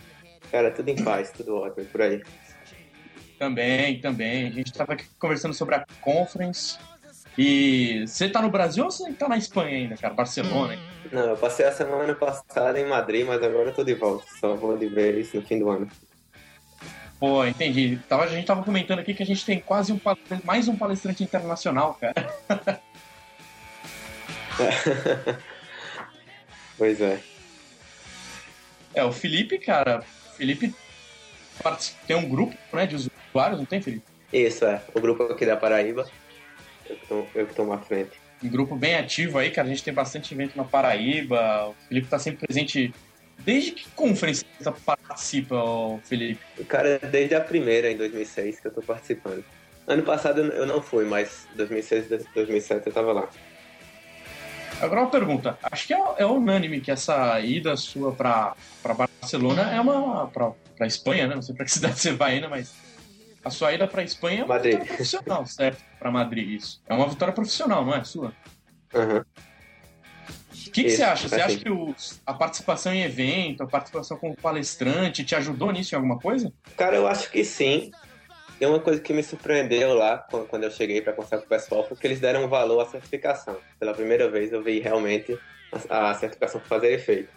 Cara, tudo em paz, tudo ótimo por aí. Também, também. A gente estava aqui conversando sobre a Conference. E você tá no Brasil ou você tá na Espanha ainda, cara? Barcelona, hein? Não, eu passei a semana passada em Madrid, mas agora eu tô de volta. Só vou de vez no fim do ano. Pô, entendi. Tava, a gente tava comentando aqui que a gente tem quase um mais um palestrante internacional, cara. (laughs) Pois é. É, o Felipe, cara, o Felipe tem um grupo, né, de usuários, não tem, Felipe? Isso é. O grupo aqui da Paraíba. Eu que tô, eu que tô à frente. Um grupo bem ativo aí, cara. A gente tem bastante evento na Paraíba. O Felipe tá sempre presente. Desde que conferência você participa, Felipe? O cara, desde a primeira, em 2006, que eu tô participando. Ano passado eu não fui, mas 2006 e 2007 eu tava lá. Agora uma pergunta. Acho que é, é unânime que essa ida sua pra Barcelona é uma. Pra Espanha, né? Não sei pra que (laughs) cidade você vai ainda, mas. A sua ida pra Espanha é uma Madrid. vitória profissional, certo? Pra Madrid, isso. É uma vitória profissional, não é? Sua? Aham. O que, que Isso, você acha? Você assim. acha que os- a participação em evento, a participação como palestrante, te ajudou nisso em alguma coisa? Cara, eu acho que sim. E uma coisa que me surpreendeu lá, quando eu cheguei para conversar com o pessoal, foi que eles deram valor à certificação. Pela primeira vez eu vi realmente a, a certificação fazer efeito.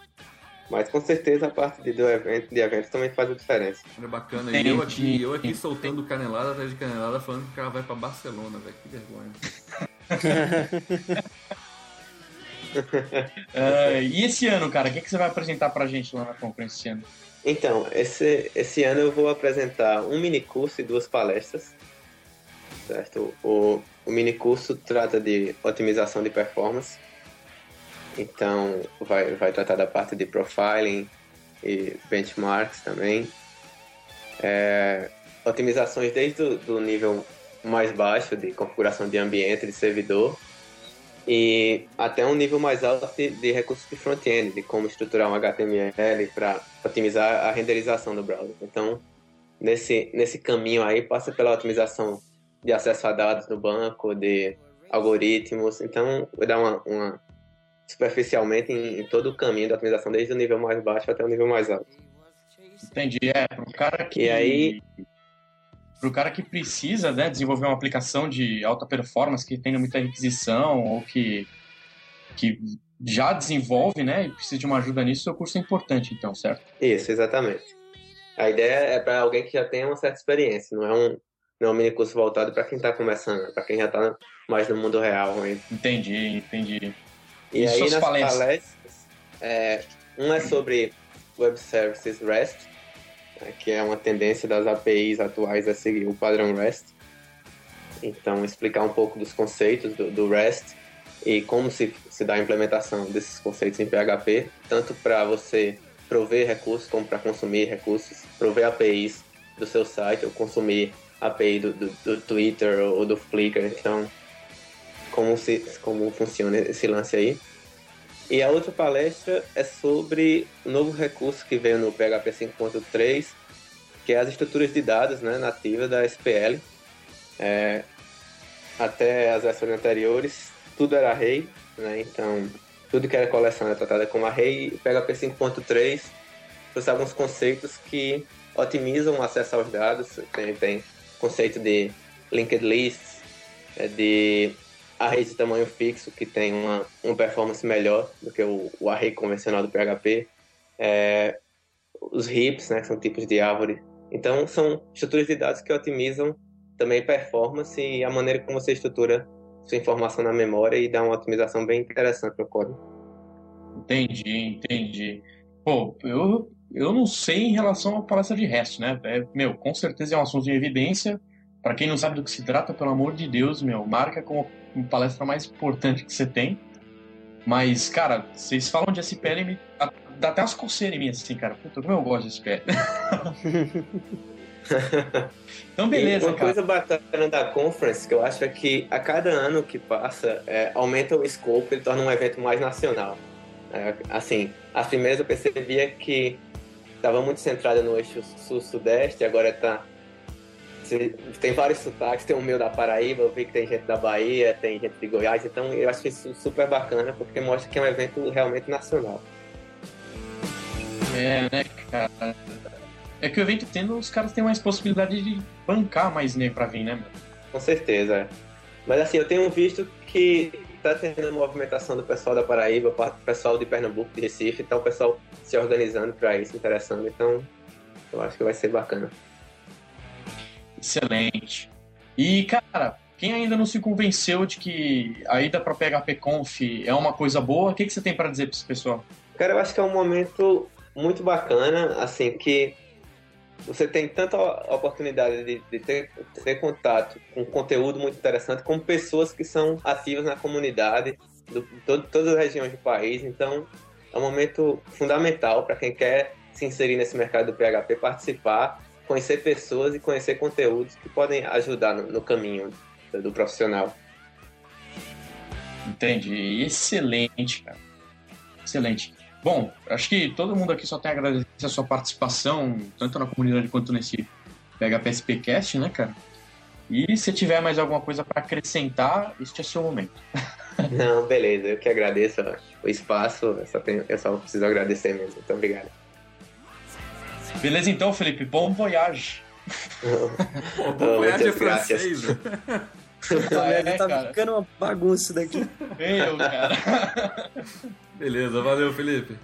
Mas com certeza a parte de, do evento, de evento também faz a diferença. Olha bacana. E eu aqui, eu aqui soltando canelada atrás de canelada, falando que o cara vai pra Barcelona, velho. Que vergonha. (laughs) É, e esse ano, cara, o que, que você vai apresentar pra gente lá na conferência esse ano? Então, esse, esse ano eu vou apresentar um mini curso e duas palestras. Certo? O, o mini curso trata de otimização de performance. Então, vai, vai tratar da parte de profiling e benchmarks também. É, otimizações desde o do nível mais baixo de configuração de ambiente, de servidor, e até um nível mais alto de, de recursos de front-end, de como estruturar um HTML para otimizar a renderização do browser. Então, nesse, nesse caminho aí, passa pela otimização de acesso a dados no banco, de algoritmos. Então, vou dar uma, uma superficialmente em, em todo o caminho da otimização, desde o nível mais baixo até o nível mais alto. Entendi. É, pro cara que. E aí- Pro cara que precisa né, desenvolver uma aplicação de alta performance, que tenha muita requisição, ou que, que já desenvolve, né? E precisa de uma ajuda nisso, seu curso é importante, então, certo? Isso, exatamente. A ideia é para alguém que já tenha uma certa experiência, não é um, não é um mini curso voltado para quem está começando, é para quem já está mais no mundo real ainda. Entendi, entendi. E, E aí nas palestras? palestras, é, um é sobre Web Services REST, que é uma tendência das APIs atuais a seguir o padrão REST. Então, explicar um pouco dos conceitos do, do REST e como se, se dá a implementação desses conceitos em PHP, tanto para você prover recursos como para consumir recursos, prover APIs do seu site ou consumir API do, do, do Twitter ou do Flickr. Então, como, se, como funciona esse lance aí. E a outra palestra é sobre o novo recurso que veio no PHP 5.3, que é as estruturas de dados né, nativas da SPL. É, até as versões anteriores, tudo era array, né, então tudo que era coleção era tratada como array. O PHP 5.3 trouxe alguns conceitos que otimizam o acesso aos dados. Tem, tem conceito de linked lists, é, de array de tamanho fixo, que tem uma, uma performance melhor do que o, o array convencional do PHP. É, os heaps, né, que são tipos de árvore. Então, são estruturas de dados que otimizam também performance e a maneira como você estrutura sua informação na memória e dá uma otimização bem interessante no código. Entendi, entendi. Pô, eu, eu não sei em relação à palestra de resto, né? É, meu, com certeza é um assunto em evidência. Pra quem não sabe do que se trata, pelo amor de Deus, meu, marca como palestra mais importante que você tem. Mas, cara, vocês falam de SPL e me... dá até umas coceiras em mim, assim, cara. Puta, como eu gosto de SPL. (laughs) então, E beleza, uma cara. coisa bacana da conference que eu acho é que a cada ano que passa é, aumenta o escopo e torna um evento mais nacional. É, assim, as primeiras eu percebia que estava muito centrada no eixo sul-sudeste, agora tá se- tem vários sotaques, tem o meu da Paraíba, eu vi que tem gente da Bahia, tem gente de Goiás, então eu acho isso super bacana porque mostra que é um evento realmente nacional. É, né, cara? É que o evento tendo, os caras têm mais possibilidade de bancar mais negro pra vir, né, meu? Com certeza. é. Mas assim, eu tenho visto que tá tendo movimentação do pessoal da Paraíba, pa- pessoal de Pernambuco, de Recife, então o pessoal se organizando para isso, interessando. Então, eu acho que vai ser bacana. Excelente. E, cara, quem ainda não se convenceu de que a ida para PHP Conf é uma coisa boa, o que, que você tem para dizer para esse pessoal? Cara, eu acho que é um momento muito bacana, assim, que você tem tanta oportunidade de, de ter, ter, contato com conteúdo muito interessante, com pessoas que são ativas na comunidade, de todas as regiões do país. Então, é um momento fundamental para quem quer se inserir nesse mercado do PHP, participar, conhecer pessoas e conhecer conteúdos que podem ajudar no, no caminho do profissional. Entendi. Excelente, cara. Excelente. Bom, acho que todo mundo aqui só tem a agradecer a sua participação, tanto na comunidade quanto nesse PHPSPcast, né, cara? E se tiver mais alguma coisa para acrescentar, este é seu momento. Não, beleza, eu que agradeço o espaço, eu só, tenho, eu só preciso agradecer mesmo. Muito obrigado. Beleza então, Felipe, bom voyage. Pô, bom voyage é francês. (laughs) Ah, é, tá cara. ficando uma bagunça daqui. Eu, cara. Beleza, valeu, Felipe.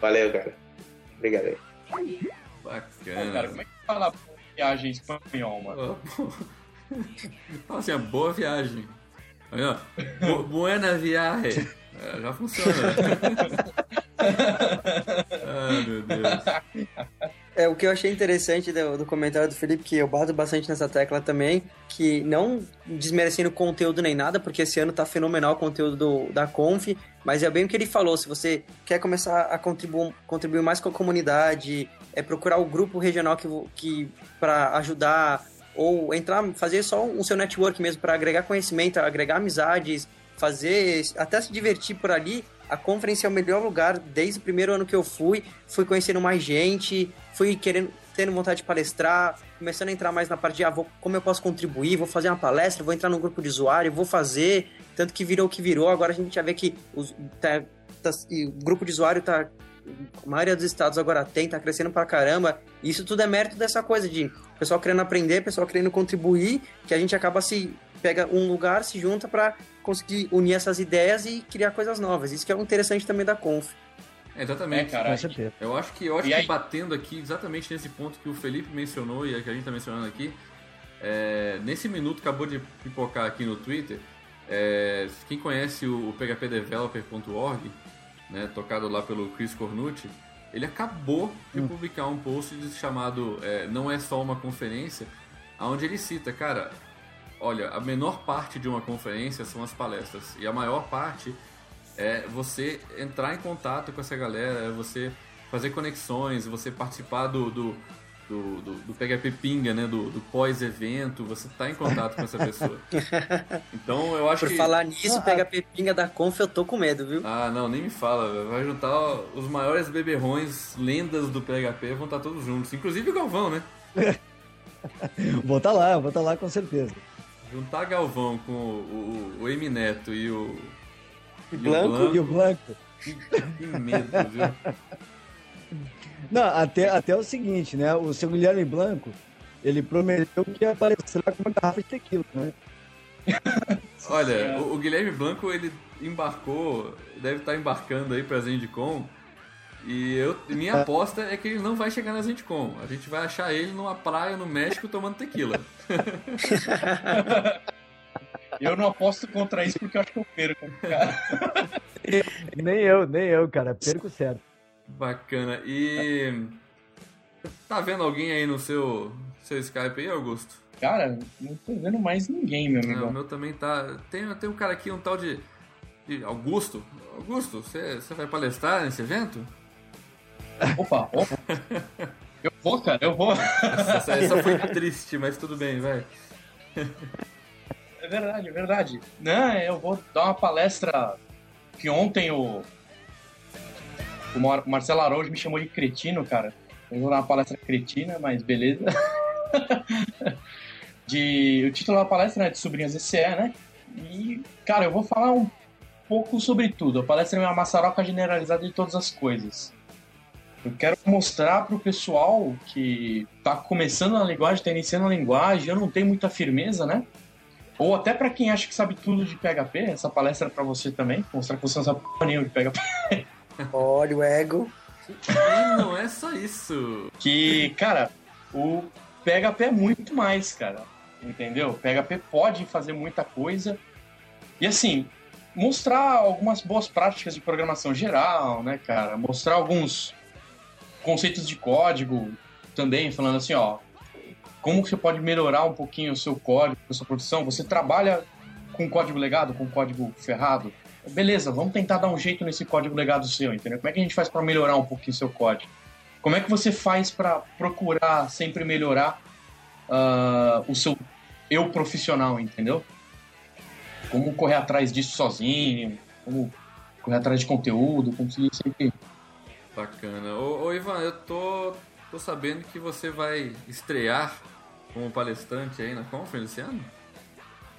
Valeu, cara. Obrigado aí. Bacana. cara, como é que fala viagem em espanhol, mano? Fala assim, boa viagem. Aí, ó. Bu buena viagem. É, já funciona. Ai, (laughs) meu Deus. É, o que eu achei interessante do, do, comentário do Felipe, que eu bato bastante nessa tecla também, que não desmerecendo conteúdo nem nada, porque esse ano tá fenomenal o conteúdo do, da Conf, mas é bem o que ele falou, se você quer começar a contribuir, contribuir mais com a comunidade, é procurar o grupo regional que, que para ajudar, ou entrar, fazer só um seu network mesmo, para agregar conhecimento, agregar amizades, fazer, até se divertir por ali, a conferência é o melhor lugar desde o primeiro ano que eu fui. Fui conhecendo mais gente, fui querendo, tendo vontade de palestrar, começando a entrar mais na parte de ah, vou, como eu posso contribuir, vou fazer uma palestra, vou entrar no grupo de usuário, vou fazer. Tanto que virou o que virou. Agora a gente já vê que os, tá, tá, o grupo de usuário tá. A maioria dos estados agora tem, tá crescendo pra caramba. E isso tudo é mérito dessa coisa de pessoal querendo aprender, pessoal querendo contribuir, que a gente acaba se pega um lugar, se junta para conseguir unir essas ideias e criar coisas novas. Isso que é o interessante também da Conf. exatamente. É, cara, eu acho que eu acho que batendo aqui exatamente nesse ponto que o Felipe mencionou e que a gente está mencionando aqui, é, nesse minuto acabou de pipocar aqui no Twitter. É, quem conhece o, phpdeveloper.org, né, tocado lá pelo Chris Cornucci, ele acabou de hum. publicar um post chamado é, Não é só uma conferência, onde ele cita, cara, olha, a menor parte de uma conferência são as palestras e a maior parte é você entrar em contato com essa galera, é você fazer conexões, você participar do, do, do, do, do PHP Pinga, né? Do, do pós-evento, você tá em contato com essa pessoa. (laughs) Então eu acho Por que. Por falar nisso, ah, PHP Pinga da Conf, eu tô com medo, viu? Ah, não, nem me fala. Vai juntar os maiores beberrões, lendas do PHP, vão estar todos juntos. Inclusive o Galvão, né? (laughs) vou estar tá lá, vou estar tá lá com certeza. Juntar Galvão com o, o, o Emineto e o. E, Blanco, o Blanco. E o Blanco. Que, que medo, viu? (laughs) Não, até, até o seguinte, né? O seu Guilherme Blanco, ele prometeu que ia palestrar com uma garrafa de tequila, né? Olha, (laughs) o, o, Guilherme Blanco, ele embarcou, deve estar embarcando aí pra Zendicon. E eu, minha é. aposta é que ele não vai chegar na Zendicon. A gente vai achar ele numa praia no México tomando tequila. (laughs) eu não aposto contra isso porque eu acho que eu perco, cara. (laughs) nem eu, nem eu, cara. Perco certo. Bacana. E. Tá vendo alguém aí no seu, seu Skype aí, Augusto? Cara, não tô vendo mais ninguém, meu amigo. o meu também tá. Tem, tem um cara aqui, um tal de. de Augusto. Augusto, você vai palestrar nesse evento? Opa, opa. Eu vou, cara, eu vou. Essa, essa foi triste, mas tudo bem, vai. É verdade, é verdade. Não, eu vou dar uma palestra que ontem o, o Marcelo Araújo me chamou de cretino, cara. Eu vou dar uma palestra cretina, mas beleza. (laughs) de, o título da palestra é de Sobrinhas ECE, né? E, cara, eu vou falar um pouco sobre tudo. A palestra é uma maçaroca generalizada de todas as coisas. Eu quero mostrar para o pessoal que está começando na linguagem, está iniciando a linguagem, eu não tenho muita firmeza, né? Ou até para quem acha que sabe tudo de PHP, essa palestra é para você também, mostrar que você não sabe porra nenhuma de PHP. Olha o ego. E não é só isso. Que, cara, o PHP é muito mais, cara. Entendeu? PHP pode fazer muita coisa. E assim, mostrar algumas boas práticas de programação geral, né, cara? Mostrar alguns conceitos de código também, falando assim, ó, como você pode melhorar um pouquinho o seu código, a sua produção. Você trabalha com código legado, com código ferrado? Beleza, vamos tentar dar um jeito nesse código legado seu, entendeu? Como é que a gente faz para melhorar um pouquinho o seu código? Como é que você faz para procurar sempre melhorar uh, o seu eu profissional, entendeu? Como correr atrás disso sozinho, como correr atrás de conteúdo, conseguir sempre. Bacana. Ô, ô Ivan, eu tô, tô sabendo que você vai estrear como palestrante aí na conference esse ano?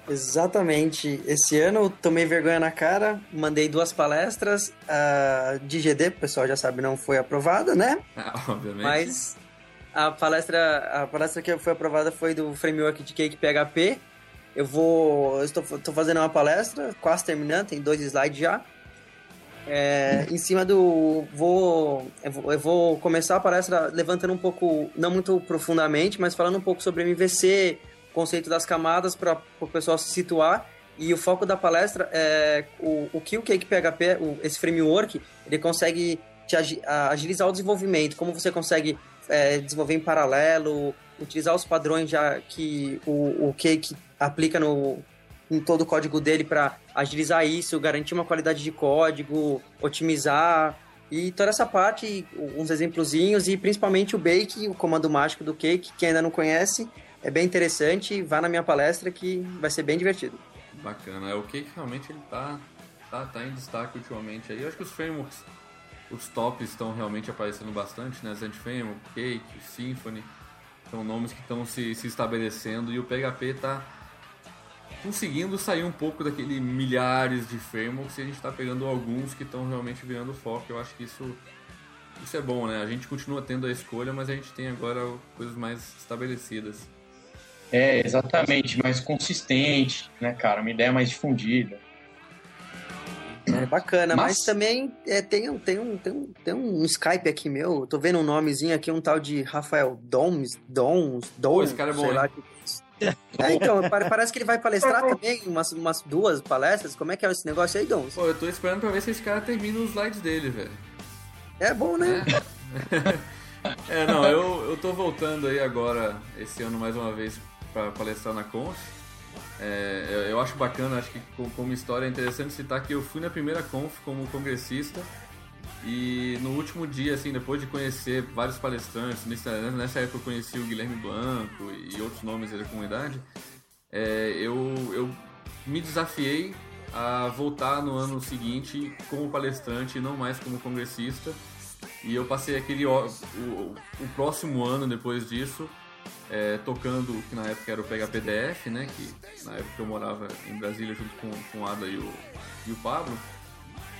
Exatamente. Esse ano eu tomei vergonha na cara, mandei duas palestras. A de GD, o pessoal já sabe, não foi aprovada, né? (laughs) Ah, obviamente. Mas a palestra, a palestra que foi aprovada foi do framework de Cake PHP. Eu vou. Eu estou, estou fazendo uma palestra, quase terminando, tem dois slides já. É, em cima do. Vou, eu vou, começar a palestra levantando um pouco, não muito profundamente, mas falando um pouco sobre MVC, conceito das camadas para o pessoal se situar. E o foco da palestra é o, o que o Cake PHP, o, esse framework, ele consegue te agilizar o desenvolvimento, como você consegue é, desenvolver em paralelo, utilizar os padrões já que o, o Cake aplica no, em todo o código dele para agilizar isso, garantir uma qualidade de código, otimizar e toda essa parte, uns exemplozinhos e principalmente o Bake, o comando mágico do Cake, que ainda não conhece, é bem interessante. Vá na minha palestra que vai ser bem divertido. Bacana. É o que realmente ele tá, tá, tá em destaque ultimamente aí. Eu acho que os frameworks, os tops estão realmente aparecendo bastante, né? Zend Framework, Cake, Symfony, são nomes que estão se, se estabelecendo e o PHP tá conseguindo sair um pouco daquele milhares de frameworks e a gente está pegando alguns que estão realmente virando foco. Eu acho que isso, isso é bom, né? A gente continua tendo a escolha, mas a gente tem agora coisas mais estabelecidas. É, exatamente, mais consistente, né, cara? Uma ideia mais difundida. É bacana, mas, mas também é, tem, um, tem, um, tem, um, tem um Skype aqui meu, tô vendo um nomezinho aqui, um tal de Rafael Doms, Dons, Dons, Pô, esse cara é bom, lá, é, então, parece que ele vai palestrar também, umas, umas duas palestras. Como é que é esse negócio aí, Dons? Pô, eu tô esperando pra ver se esse cara termina os slides dele, velho. É bom, né? É, (laughs) é não, eu, eu tô voltando aí agora, esse ano mais uma vez, para palestrar na Conf. É, eu acho bacana, acho que como história é interessante citar que eu fui na primeira Conf como congressista e no último dia, assim, depois de conhecer vários palestrantes, nessa, época eu conheci o Guilherme Blanco e outros nomes da comunidade, é, eu, eu me desafiei a voltar no ano seguinte como palestrante e não mais como congressista. E eu passei aquele o, o, o próximo ano depois disso é, tocando o que na época era o PHPDF, né? Que na época eu morava em Brasília junto com, com o Ada e o, e o Pablo.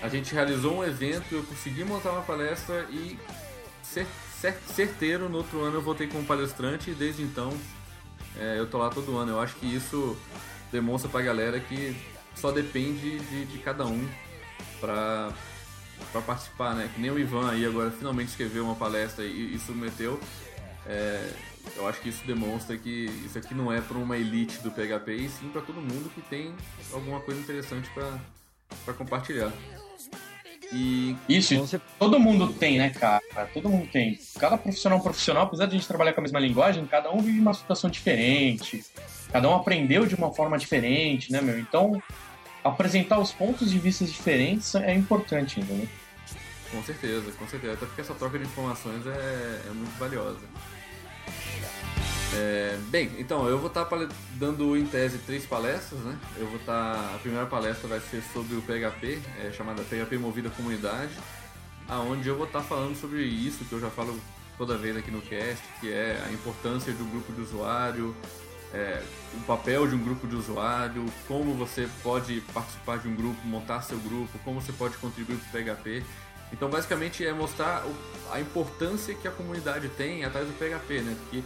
A gente realizou um evento, eu consegui montar uma palestra e cer cer certeiro no outro ano eu voltei como palestrante e desde então é, eu tô lá todo ano. Eu acho que isso demonstra pra galera que só depende de, de cada um pra, pra participar, né? Que nem o Ivan aí agora finalmente escreveu uma palestra e, e submeteu. É, eu acho que isso demonstra que isso aqui não é para uma elite do PHP, e sim para todo mundo que tem alguma coisa interessante para compartilhar. E isso, todo mundo tem, né, cara? Todo mundo tem. Cada profissional profissional, apesar de a gente trabalhar com a mesma linguagem, cada um vive uma situação diferente. Cada um aprendeu de uma forma diferente, né, meu? Então, apresentar os pontos de vista diferentes é importante, entendeu? Com certeza, com certeza. Até porque essa troca de informações é, é muito valiosa. É, bem, então eu vou estar tá dando em tese três palestras, né? Eu vou estar. Tá, a primeira palestra vai ser sobre o PHP, é, chamada PHP Movida Comunidade, aonde eu vou estar tá falando sobre isso que eu já falo toda vez aqui no cast, que é a importância de um grupo de usuário, é, o papel de um grupo de usuário, como você pode participar de um grupo, montar seu grupo, como você pode contribuir para o PHP. Então, basicamente, é mostrar a importância que a comunidade tem atrás do PHP, né? Porque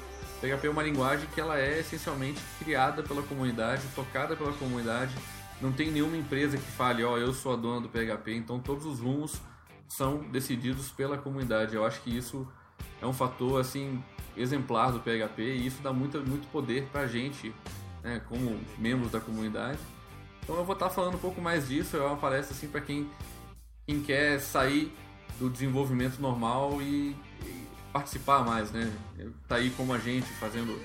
PHP é uma linguagem que ela é essencialmente criada pela comunidade, tocada pela comunidade. Não tem nenhuma empresa que fale, ó, oh, eu sou a dona do PHP. Então, todos os rumos são decididos pela comunidade. Eu acho que isso é um fator, assim, exemplar do PHP e isso dá muito, muito poder pra gente, né, como membros da comunidade. Então eu vou estar falando um pouco mais disso, é uma palestra assim para quem, quem quer sair do desenvolvimento normal e, participar mais, né? Tá aí como a gente fazendo,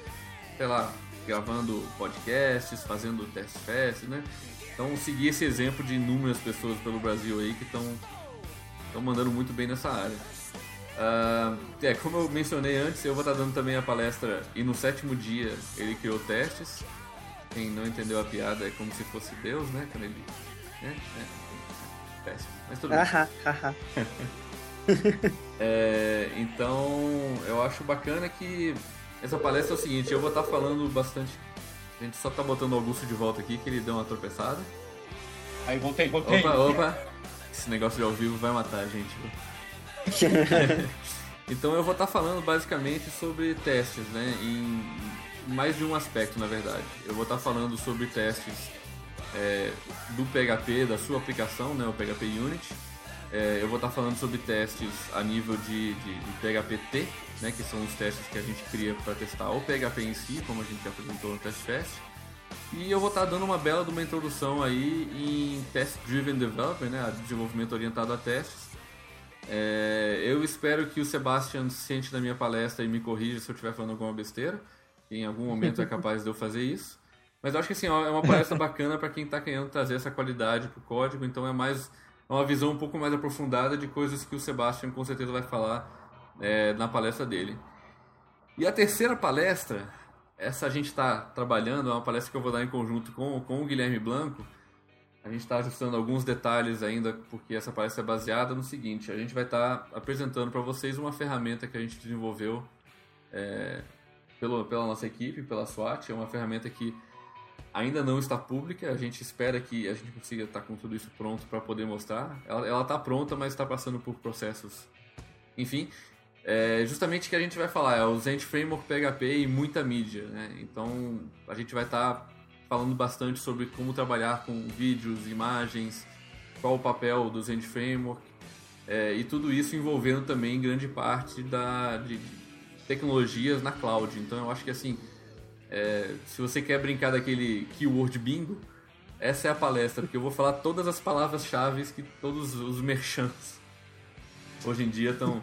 sei lá, gravando podcasts, fazendo test fest, né? Então seguir esse exemplo de inúmeras pessoas pelo Brasil aí que estão estão mandando muito bem nessa área. Uh, é, como eu mencionei antes, eu vou estar dando também a palestra e no sétimo dia ele criou testes. Quem não entendeu a piada é como se fosse Deus, né? Quando ele. Né? É, péssimo. Mas tudo bem. (laughs) (laughs) é, então, eu acho bacana que essa palestra é o seguinte: eu vou estar falando bastante. A gente só tá botando o Augusto de volta aqui, que ele deu uma tropeçada. Aí voltei, voltei. Opa, opa. Esse negócio de ao vivo vai matar a gente. (laughs) então eu vou estar falando basicamente sobre testes, né? Em mais de um aspecto, na verdade. Eu vou estar falando sobre testes é, do PHP, da sua aplicação, né? O PHP Unity. É, eu vou estar falando sobre testes a nível de, de, de PHP-T, né? Que são os testes que a gente cria para testar o PHP em si, como a gente já apresentou no Test Fest. E eu vou estar dando uma bela de uma introdução aí em Test Driven Development, né? Desenvolvimento orientado a testes. É, eu espero que o Sebastian sente na minha palestra e me corrija se eu estiver falando alguma besteira. Em algum momento é capaz de eu fazer isso. Mas eu acho que assim, é uma palestra bacana para quem está querendo trazer essa qualidade para o código. Então é mais uma visão um pouco mais aprofundada de coisas que o Sebastian com certeza vai falar é, na palestra dele. E a terceira palestra essa a gente está trabalhando, é uma palestra que eu vou dar em conjunto com, com o Guilherme Blanco. A gente está ajustando alguns detalhes ainda, porque essa palestra é baseada no seguinte: a gente vai estar tá apresentando para vocês uma ferramenta que a gente desenvolveu é, pelo, pela nossa equipe, pela SWAT. É uma ferramenta que ainda não está pública. A gente espera que a gente consiga estar com tudo isso pronto para poder mostrar. Ela está pronta, mas está passando por processos. Enfim, é justamente o que a gente vai falar, é o Zend Framework PHP e muita mídia, né? Então a gente vai estar tá falando bastante sobre como trabalhar com vídeos, imagens, qual o papel do Zend Framework é, e tudo isso envolvendo também grande parte da, de tecnologias na cloud. Então eu acho que assim, é, se você quer brincar daquele keyword bingo, essa é a palestra, porque eu vou falar todas as palavras-chave que todos os merchants hoje em dia estão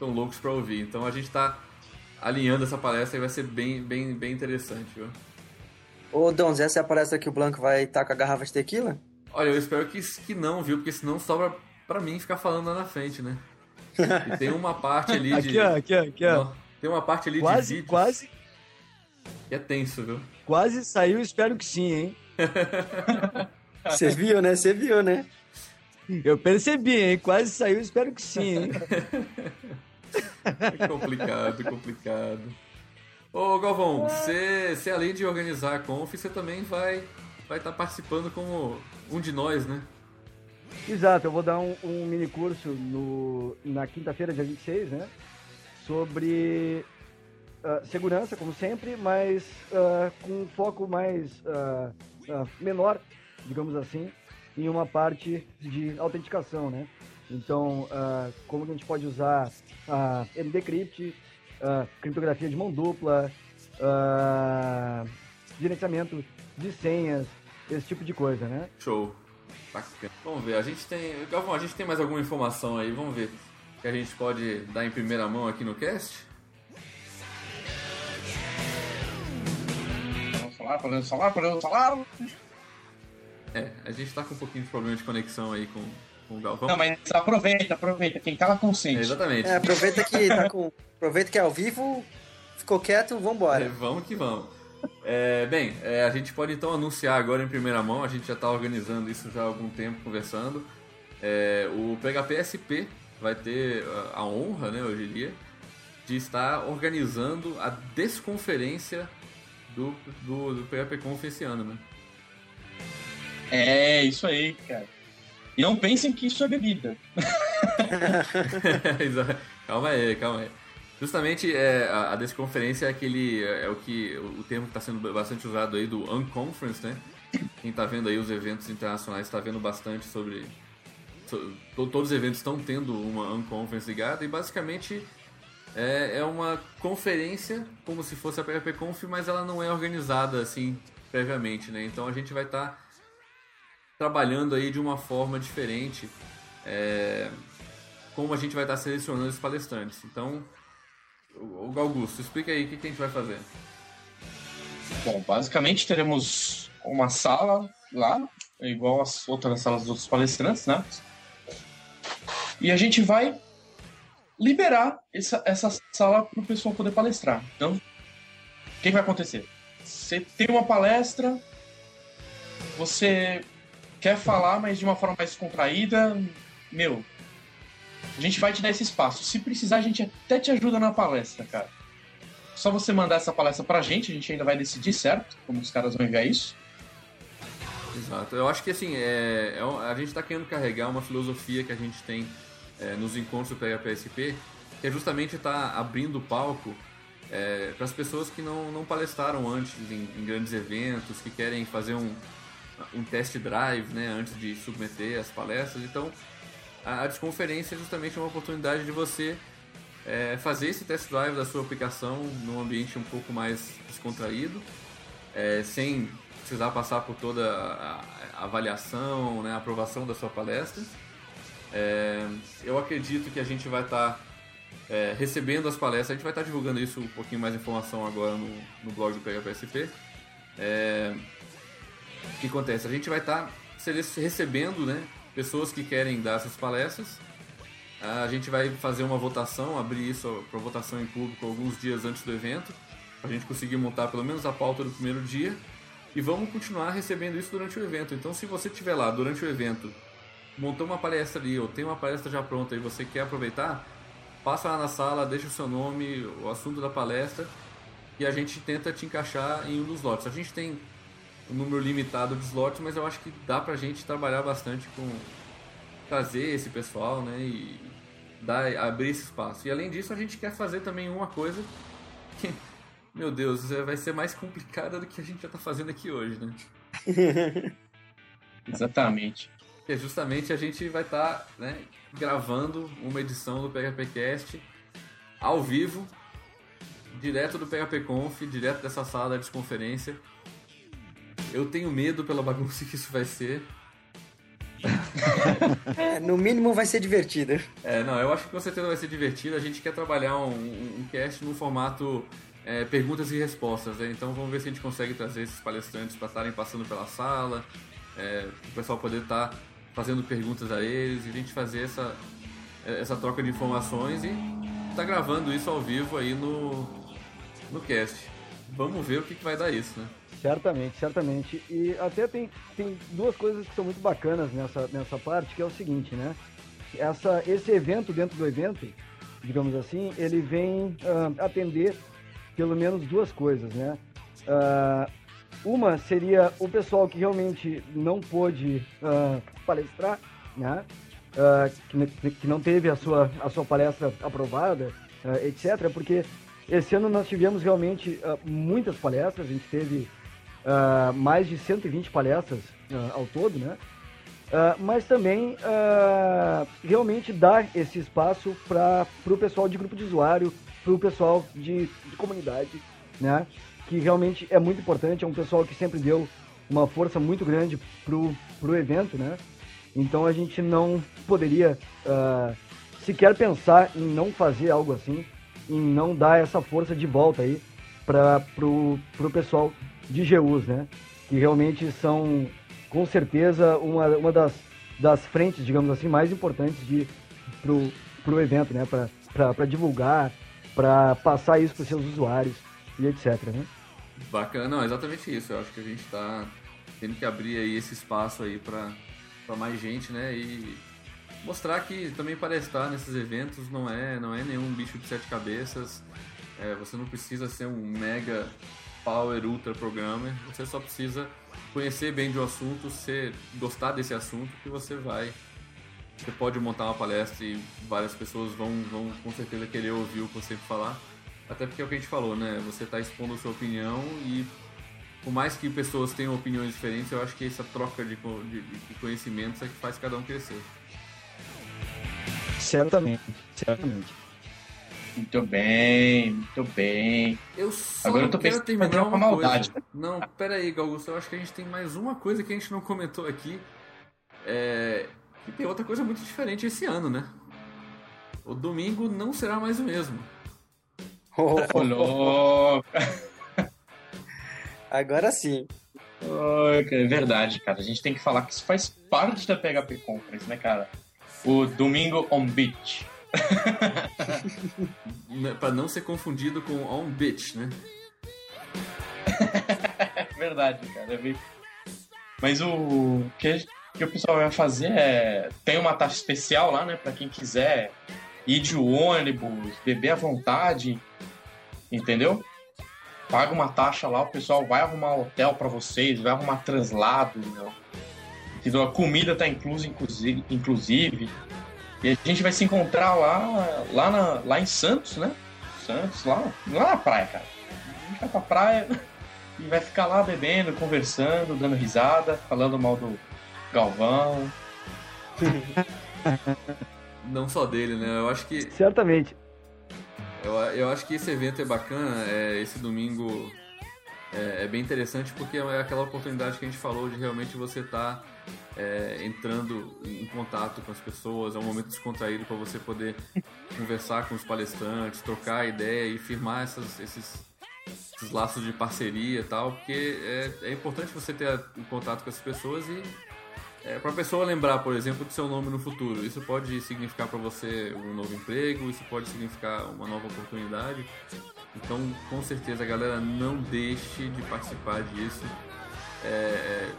estão loucos para ouvir. Então a gente está alinhando essa palestra e vai ser bem, bem, bem interessante, viu? Ô, Dons, essa é a palestra que o Blanco vai estar com a garrafa de tequila? Olha, eu espero que, que não, viu? Porque senão sobra para mim ficar falando lá na frente, né? (laughs) E tem uma parte ali de. Aqui, ó, aqui, ó, aqui, ó. Tem uma parte ali quase, de vídeos. Quase. Que é tenso, viu? Quase saiu, espero que sim, hein? (laughs) Você viu, né? Você viu, né? Eu percebi, hein? Quase saiu, espero que sim, hein? É complicado, complicado. Ô Galvão, você, você além de organizar a Conf, você também vai vai estar tá participando como um de nós, né? Exato, eu vou dar um, um mini curso no, na quinta-feira, dia 26, né? Sobre uh, segurança, como sempre, mas uh, com um foco mais uh, menor, digamos assim, em uma parte de autenticação, né? Então, como a gente pode usar a MDCrypt, criptografia de mão dupla, gerenciamento de senhas, esse tipo de coisa, né? Show. Vamos ver, a gente tem. Galvão, a gente tem mais alguma informação aí? Vamos ver que a gente pode dar em primeira mão aqui no cast? Vamos falar, podemos falar, podemos falar. É, a gente tá com um pouquinho de problema de conexão aí com, com o Galvão. Não, mas aproveita, aproveita. Quem tava consciente. É, exatamente. É, aproveita que tá com. Aproveita que é ao vivo, ficou quieto, vambora. É, vamos que vamos. É, bem, é, a gente pode então anunciar agora em primeira mão, a gente já está organizando isso já há algum tempo, conversando. É, o PHPSP vai ter a honra, né, hoje em dia, de estar organizando a desconferência do, do, do PHP Conf esse ano, né? É, isso aí, cara. E não pensem que isso é bebida. (laughs) calma aí, calma aí. Justamente é, a, a desconferência é aquele. É, é o que. O termo que está sendo bastante usado aí do unconference, né? Quem está vendo aí os eventos internacionais está vendo bastante sobre. So, todos os eventos estão tendo uma unconference ligada e basicamente é, é uma conferência, como se fosse a PHP Conf, mas ela não é organizada assim previamente, né? Então a gente vai estar tá trabalhando aí de uma forma diferente, é, como a gente vai estar tá selecionando os palestrantes. Então, o Augusto, explica aí o que, que a gente vai fazer. Bom, basicamente teremos uma sala lá, igual as outras salas dos palestrantes, né? E a gente vai liberar essa, essa sala para o pessoal poder palestrar. Então, o que vai acontecer? Você tem uma palestra, você quer falar, mas de uma forma mais contraída, meu, a gente vai te dar esse espaço. Se precisar, a gente até te ajuda na palestra, cara. Só você mandar essa palestra pra gente, a gente ainda vai decidir, certo? Como os caras vão enviar isso. Exato. Eu acho que assim, é, é a gente está querendo carregar uma filosofia que a gente tem é, nos encontros do PHPSP, que é justamente estar tá abrindo o palco é, para as pessoas que não, não palestraram antes em, em, grandes eventos, que querem fazer um, um test drive né, antes de submeter as palestras. Então, a, a desconferência é justamente uma oportunidade de você é, fazer esse test drive da sua aplicação num ambiente um pouco mais descontraído, é, sem precisar passar por toda a, a avaliação, né, a aprovação da sua palestra. É, eu acredito que a gente vai estar tá, é, recebendo as palestras, a gente vai estar tá divulgando isso um pouquinho mais informação agora no, no blog do PHPSP. É, o que acontece? A gente vai estar tá recebendo né, pessoas que querem dar essas palestras a gente vai fazer uma votação, abrir isso para votação em público alguns dias antes do evento, para a gente conseguir montar pelo menos a pauta do primeiro dia. E vamos continuar recebendo isso durante o evento. Então, se você estiver lá durante o evento, montou uma palestra ali, ou tem uma palestra já pronta e você quer aproveitar, passa lá na sala, deixa o seu nome, o assunto da palestra, e a gente tenta te encaixar em um dos lotes. A gente tem um número limitado de slots, mas eu acho que dá pra gente trabalhar bastante com trazer esse pessoal, né? E dar, abrir esse espaço. E além disso, a gente quer fazer também uma coisa que, (laughs) meu Deus, vai ser mais complicada do que a gente já está fazendo aqui hoje, né? (laughs) Exatamente. Que é justamente a gente vai estar tá, né, gravando uma edição do PHPcast ao vivo, direto do PHP Conf, direto dessa sala de conferência. Eu tenho medo pela bagunça que isso vai ser, (laughs) é, no mínimo vai ser divertido. É, não, eu acho que com certeza vai ser divertido. A gente quer trabalhar um, um cast no formato é, perguntas e respostas, né? Então vamos ver se a gente consegue trazer esses palestrantes para estarem passando pela sala, é, o pessoal poder estar tá fazendo perguntas a eles e a gente fazer essa, essa troca de informações e tá gravando isso ao vivo aí no, no cast. Vamos ver o que, que vai dar isso, né? Certamente, certamente. E até tem, tem duas coisas que são muito bacanas nessa, nessa parte, que é o seguinte, né? Essa, esse evento dentro do evento, digamos assim, ele vem uh, atender pelo menos duas coisas, né? Uh, uma seria o pessoal que realmente não pôde uh, palestrar, né? Que, que, não teve a sua, a sua palestra aprovada, etc. Porque esse ano nós tivemos realmente muitas palestras, a gente teve uh, mais de 120 palestras uh, ao todo, né? Uh, mas também realmente dar esse espaço para o pessoal de grupo de usuário, para o pessoal de, de comunidade, né? Que realmente é muito importante, é um pessoal que sempre deu uma força muito grande pro, pro evento, né? Então a gente não poderia uh, sequer pensar em não fazer algo assim, em não dar essa força de volta aí para pro, pro pessoal de GUs, né? Que realmente são, com certeza, uma, uma das, das frentes, digamos assim, mais importantes de, pro, pro evento, né? Para divulgar, para passar isso para seus usuários e etc, né? Bacana, não, exatamente isso. Eu acho que a gente está tendo que abrir aí esse espaço aí para mais gente, né? E mostrar que também para estar nesses eventos não é, não é nenhum bicho de sete cabeças. É, você não precisa ser um mega power ultra programmer, você só precisa conhecer bem de um assunto, ser, gostar desse assunto que você vai. Você pode montar uma palestra e várias pessoas vão, vão com certeza querer ouvir o que você falar. Até porque é o que a gente falou, né? Você está expondo a sua opinião e por mais que pessoas tenham opiniões diferentes, eu acho que essa troca de, de, de conhecimentos é que faz cada um crescer. Certamente, certamente. Muito bem, muito bem. Eu só Agora eu tô quero pensando terminar em uma uma maldade. coisa. Não, pera aí, Augusto. Eu acho que a gente tem mais uma coisa que a gente não comentou aqui. É... Que tem outra coisa muito diferente esse ano, né? O domingo não será mais o mesmo. Ô, louco. Agora sim. É verdade, cara. A gente tem que falar que isso faz parte da PHP Conference, né, cara? O Domingo on Beach. (laughs) Pra não ser confundido com On Bitch, né? É (laughs) verdade, cara. é Mas o que, que o pessoal vai fazer é. Tem uma taxa especial lá, né? Pra quem quiser ir de ônibus, beber à vontade. Entendeu? Paga uma taxa lá, o pessoal vai arrumar hotel pra vocês, vai arrumar translado, meu. Entendeu? A comida tá inclusa, inclusive, inclusive. E a gente vai se encontrar lá, lá, na- lá em Santos, né? Santos, lá, lá na praia, cara. A gente vai pra praia e vai ficar lá bebendo, conversando, dando risada, falando mal do Galvão. (laughs) Não só dele, né? Eu acho que Certamente. Eu, eu acho que esse evento é bacana, é, esse domingo é, é bem interessante porque é aquela oportunidade que a gente falou de realmente você estar entrando em contato com as pessoas, é um momento descontraído para você poder conversar com os palestrantes, trocar ideia e firmar essas- esses, esses laços de parceria e tal, porque é, é importante você ter o contato com essas pessoas e é, para a pessoa lembrar, por exemplo, do seu nome no futuro. Isso pode significar para você um novo emprego, isso pode significar uma nova oportunidade. Então, com certeza, galera, não deixe de participar disso. É, é,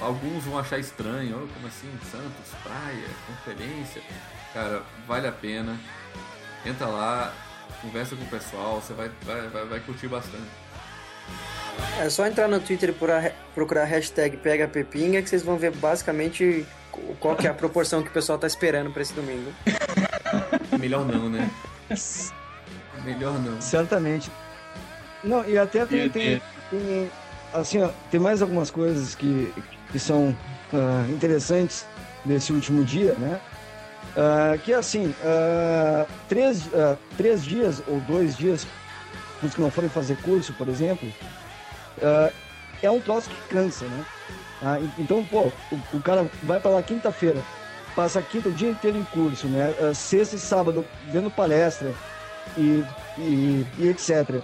alguns vão achar estranho, oh, como assim, Santos, praia, conferência. Cara, vale a pena. Entra lá, conversa com o pessoal, você vai, vai, vai, vai curtir bastante. É só entrar no Twitter e procurar a hashtag PegaPepinga que vocês vão ver basicamente qual que é a proporção que o pessoal tá esperando pra esse domingo. (laughs) Melhor não, né? Melhor não. Certamente. Não, e até tem, tem, tem, assim, ó, tem mais algumas coisas que, que são ah, interessantes desse último dia, né? Ah, que assim, ah, três, três dias ou dois dias, que não forem fazer curso, por exemplo, ah, é um troço que cansa, né? Ah, então, pô, o, o cara vai para lá quinta-feira, passa quinta o dia inteiro em curso, né? Ah, sexta e sábado vendo palestra e, e, e etc.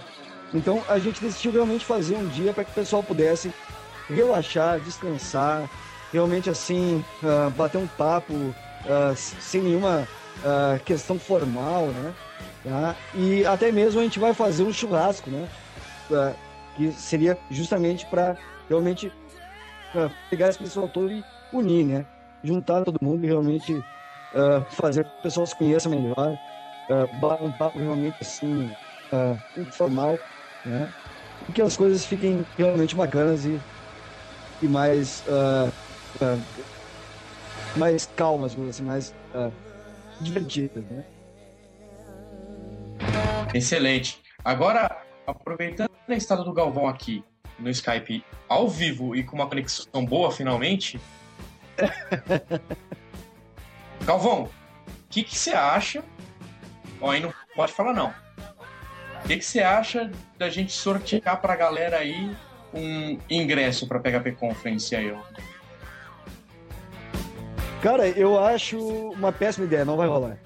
Então a gente decidiu realmente fazer um dia para que o pessoal pudesse relaxar, descansar, realmente assim, ah, bater um papo s- sem nenhuma ah, questão formal, né? Tá? E até mesmo a gente vai fazer um churrasco, né? Que seria justamente para realmente ah, pegar esse pessoal todo e unir, né? Juntar todo mundo e realmente ah, fazer que o pessoal se conheça melhor, bater um papo realmente assim, ah, informal, né? E que as coisas fiquem realmente bacanas e, e mais, ah, ah, mais calmas, assim, mais divertidas, né? Excelente. Agora, aproveitando a estada do Galvão aqui no Skype ao vivo e com uma conexão boa finalmente. (laughs) Galvão, o que que você acha? Ó, aí não pode falar não. O que que você acha da gente sortear pra galera aí um ingresso pra PHP Conference aí? Cara, eu acho uma péssima ideia, não vai rolar.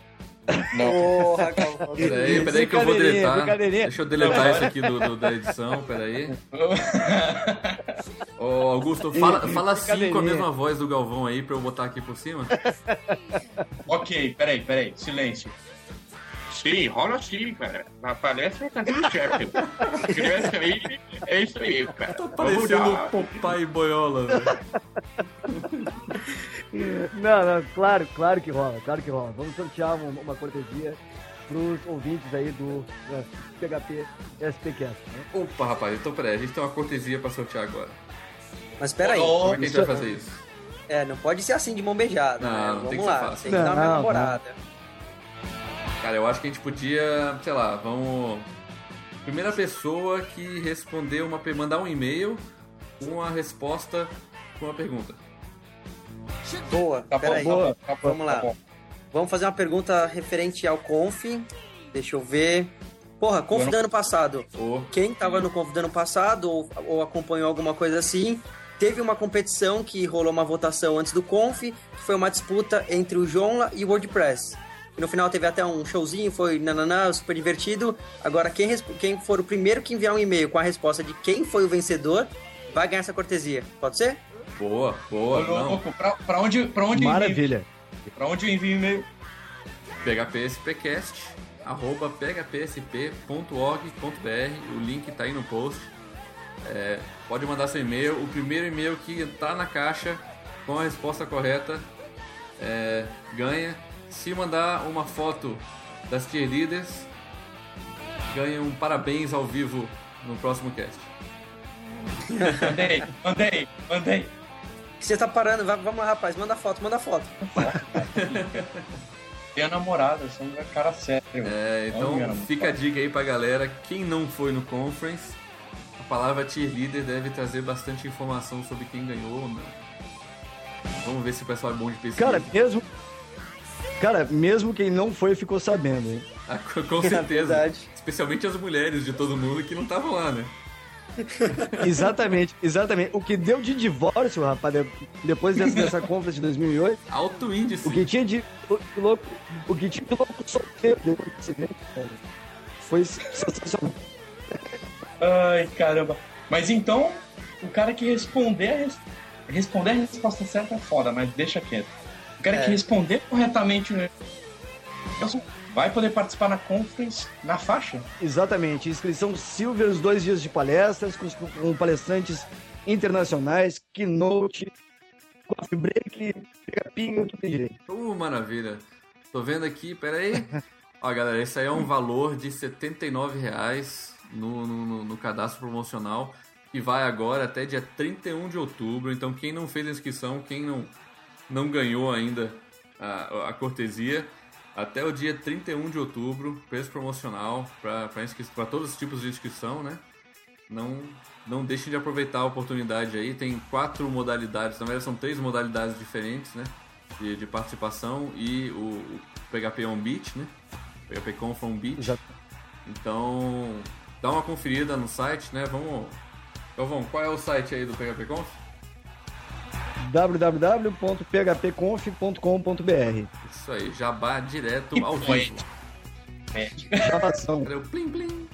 Não. Porra, Galvão. Peraí, peraí que eu vou deletar. Deixa eu deletar isso aqui do, do- da edição, peraí. (laughs) Ô, Augusto, fala, fala assim com a mesma voz do Galvão aí pra eu botar aqui por cima. ok, peraí, peraí, silêncio. Sim, rola sim, cara. Na palestra tá tudo certo. Ingresso aí, é isso aí, cara. Tá Vamos parecendo o Popeye Boiola, velho. (laughs) Não, não, claro, claro que rola, claro que rola. Vamos sortear uma, uma cortesia pros ouvintes aí do eh, PHP SPCast. Né? Opa, rapaz, então peraí, a gente tem uma cortesia pra sortear agora. Mas peraí. Como é que a gente vai é- fazer isso? É, não pode ser assim de mão beijada. Não, né? não Vamos tem que lá, ser fácil. tem que dar uma Não, não. namorada. Cara, eu acho que a gente podia, sei lá, vamos. Primeira pessoa que responder uma. mandar um e-mail com a resposta com uma pergunta. Boa, Tá peraí. tá bom, tá bom, Vamos tá lá. bom. Vamos fazer uma pergunta referente ao Conf Deixa eu ver. Porra, Conf do ano passado. Oh, Quem tava no Conf do ano passado ou, ou acompanhou alguma coisa assim, teve uma competição que rolou uma votação antes do Conf, que foi uma disputa entre o Joomla e o WordPress. E no final teve até um showzinho, foi nananã, super divertido. Agora, quem, quem for o primeiro que enviar um e-mail com a resposta de quem foi o vencedor, vai ganhar essa cortesia. Pode ser? Boa, boa. Não. louco, pra, pra onde, pra onde eu envio? Maravilha. Pra onde eu envio e-mail? phpspcast arroba phpsp.org.br o link tá aí no post É, pode mandar seu e-mail o primeiro e-mail que tá na caixa com a resposta correta é, ganha se mandar uma foto das cheerleaders ganha um parabéns ao vivo no próximo cast Mandei, mandei, mandei. Você tá parando, vai- vamos lá, rapaz, manda foto, manda foto. (laughs) Tenho namorada, sou um cara sério. É, então Olha, fica a dica aí pra galera. Quem não foi no conference, a palavra cheerleader deve trazer bastante informação sobre quem ganhou ou não. Vamos ver se o pessoal é bom de pesquisa. Cara, mesmo. Cara, mesmo quem não foi ficou sabendo, hein? Ah, com- (laughs) É certeza. verdade. Especialmente as mulheres de todo mundo que não estavam lá, né? (laughs) Exatamente, exatamente. O que deu de divórcio, rapaz, de- depois dessa, dessa conference de 2008, Alto índice. o que tinha de. O, que louco, o que tinha de louco solteiro depois desse evento, cara, foi sensacional. Ai, caramba. Mas então, o cara que responder a, res- responder a resposta certa é foda, mas deixa quieto. O cara É. que responder corretamente no vai poder participar na conference na faixa. Exatamente. Inscrição Silver, os dois dias de palestras com, com palestrantes internacionais, keynote, coffee break, pega pinga, tudo tem direito. Uh, maravilha. Tô vendo aqui, pera aí. (laughs) Ó, galera, esse aí é um valor de 79 reais no, no, no- no cadastro promocional que vai agora até dia 31 de outubro. Então, quem não fez a inscrição, quem não, não ganhou ainda a, a cortesia, até o dia 31 de outubro, preço promocional para todos os tipos de inscrição, né? Não, não deixem de aproveitar a oportunidade aí. Tem quatro modalidades, na verdade são três modalidades diferentes, né? De, de participação e o, o PHP On Beat, né? PHP Conf On Beat. Já- Então, dá uma conferida no site, né? Vamos. Galvão, qual é o site aí do PHP Conf? www.phpconf.com.br Isso aí, jabá direto ao vivo. Gravação. Cadê o plim plim?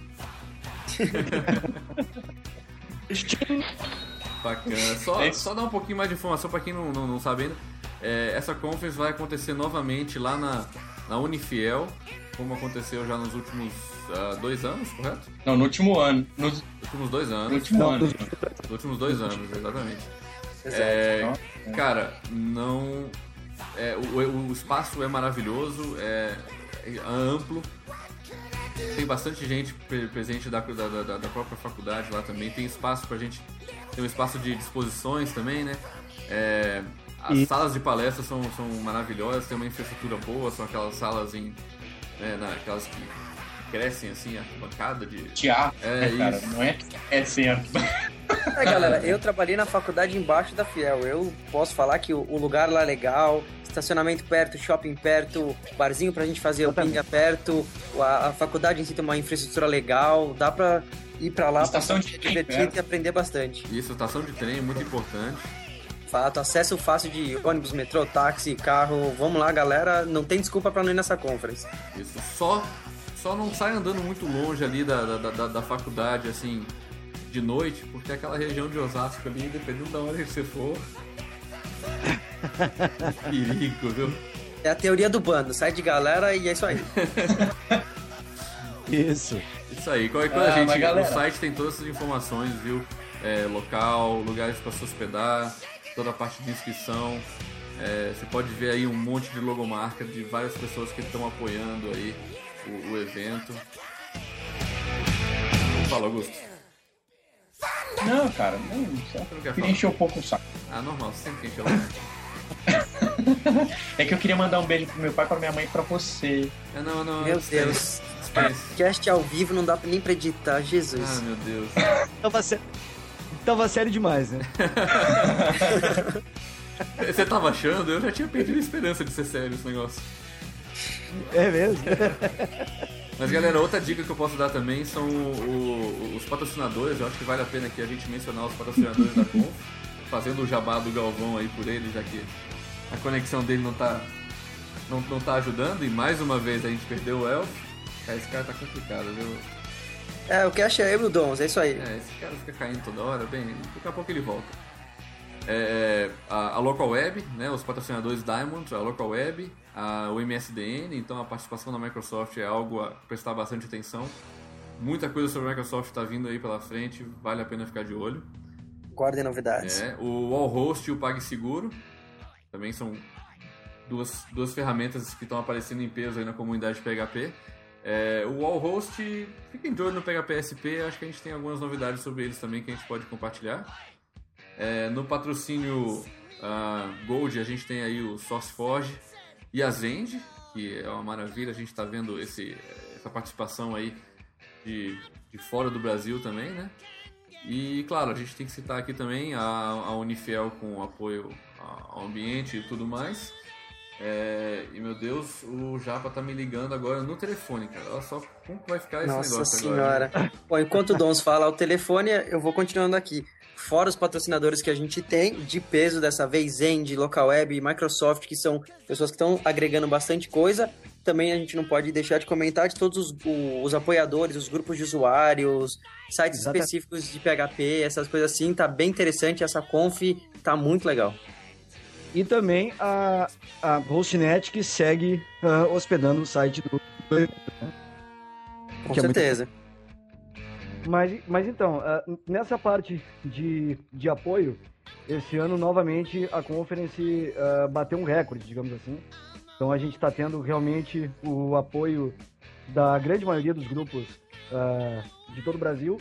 (laughs) Bacana. Só, É só dar um pouquinho mais de informação para quem não, não, não sabe ainda. É, essa conference vai acontecer novamente lá na, na Unifiel, como aconteceu já nos últimos ah, dois anos, correto? Não, no último ano. No, no Últimos dois anos. último Não, ano. Nos últimos dois anos, exatamente. Exato. É, cara, não. é, o, o espaço é maravilhoso, é, é amplo. Tem bastante gente pre- presente da, da, da- da própria faculdade lá também. Tem espaço pra gente. Tem um espaço de disposições também, né? É, as E- salas de palestra são, são maravilhosas, tem uma infraestrutura boa, são aquelas salas em. né, aquelas que crescem assim, a bancada de. Teatro, É né, cara? isso. Não é, é certo. (laughs) É, galera, eu trabalhei na faculdade embaixo da Fiel. Eu posso falar que o, lugar lá é legal, estacionamento perto, shopping perto, barzinho pra gente fazer o pinga perto, a, a faculdade em si tem uma infraestrutura legal, dá pra ir pra lá, Estação dia trem divertido perto. e aprender bastante. Isso, estação de trem, muito importante. Fato, acesso fácil de ônibus, metrô, táxi, carro. Vamos lá, galera, não tem desculpa pra não ir nessa conference. Isso. Só, só não sai andando muito longe ali da, da, da, da faculdade, assim, de noite, porque aquela região de Osasco ali, dependendo da hora que você for. (laughs) Perigo, viu? É a teoria do bando, sai de galera e é isso aí. (laughs) Isso. Isso aí. Qualquer coisa, Ah, gente, mas galera- no site tem todas essas informações, viu? É, local, lugares para se hospedar, toda a parte de inscrição. É, você pode ver aí um monte de logomarca de várias pessoas que estão apoiando aí o, o evento. Fala, Augusto. Não, cara, não, só queria falar? encher um pouco o saco. Ah, normal, você sempre enche o saco. É que eu queria mandar um beijo pro meu pai, pra minha mãe e pra você. É, não, não. Meu Deus. dispensa. Cast ao vivo não dá nem pra editar, Jesus. Ah, meu Deus. Tava, sé... Tava sério demais, né? (laughs) Você tava achando? Eu já tinha perdido a esperança de ser sério esse negócio. É mesmo? (laughs) Mas galera, outra dica que eu posso dar também são o- o- os patrocinadores. Eu acho que vale a pena aqui a gente mencionar os patrocinadores da Conf, fazendo o jabá do Galvão aí por ele, já que a conexão dele não tá, não, não tá ajudando. E mais uma vez a gente perdeu o Elf. Cara, esse cara tá complicado, viu? É, o cash é eu e o Dons, é isso aí. É, esse cara fica caindo toda hora, bem, daqui a pouco ele volta. É, a, a Local Web, né, os patrocinadores Diamond, a Local Web, a, o MSDN, então a participação da Microsoft é algo a prestar bastante atenção. Muita coisa sobre a Microsoft está vindo aí pela frente, vale a pena ficar de olho. Guardem novidades. É, o Wallhost e o PagSeguro também são duas, duas ferramentas que estão aparecendo em peso aí na comunidade PHP. É, o Wallhost, fiquem de olho no PHP SP, acho que a gente tem algumas novidades sobre eles também que a gente pode compartilhar. É, no patrocínio ah, Gold, a gente tem aí o SourceForge e a Zend, que é uma maravilha, a gente está vendo esse, essa participação aí de, de fora do Brasil também, né? E claro, a gente tem que citar aqui também a, a Unifiel com apoio ao ambiente e tudo mais. É, e meu Deus, o Japa tá me ligando agora no telefone, cara. Olha só como vai ficar esse Nossa negócio senhora. agora. né? Bom, enquanto o Dons fala ao telefone, eu vou continuando aqui. Fora os patrocinadores que a gente tem, de peso dessa vez, Zend, Local Web e Microsoft, que são pessoas que estão agregando bastante coisa. Também a gente não pode deixar de comentar de todos os, os apoiadores, os grupos de usuários, sites Exata- específicos de PHP, essas coisas assim. Tá bem interessante. Essa conf tá muito legal. E também a, a Hostnet que segue ah, hospedando o site do. Com Que é muito certeza. Mas, mas então, ah, nessa parte de, de apoio, esse ano novamente a Conference ah, bateu um recorde, digamos assim. Então a gente está tendo realmente o apoio da grande maioria dos grupos ah, de todo o Brasil.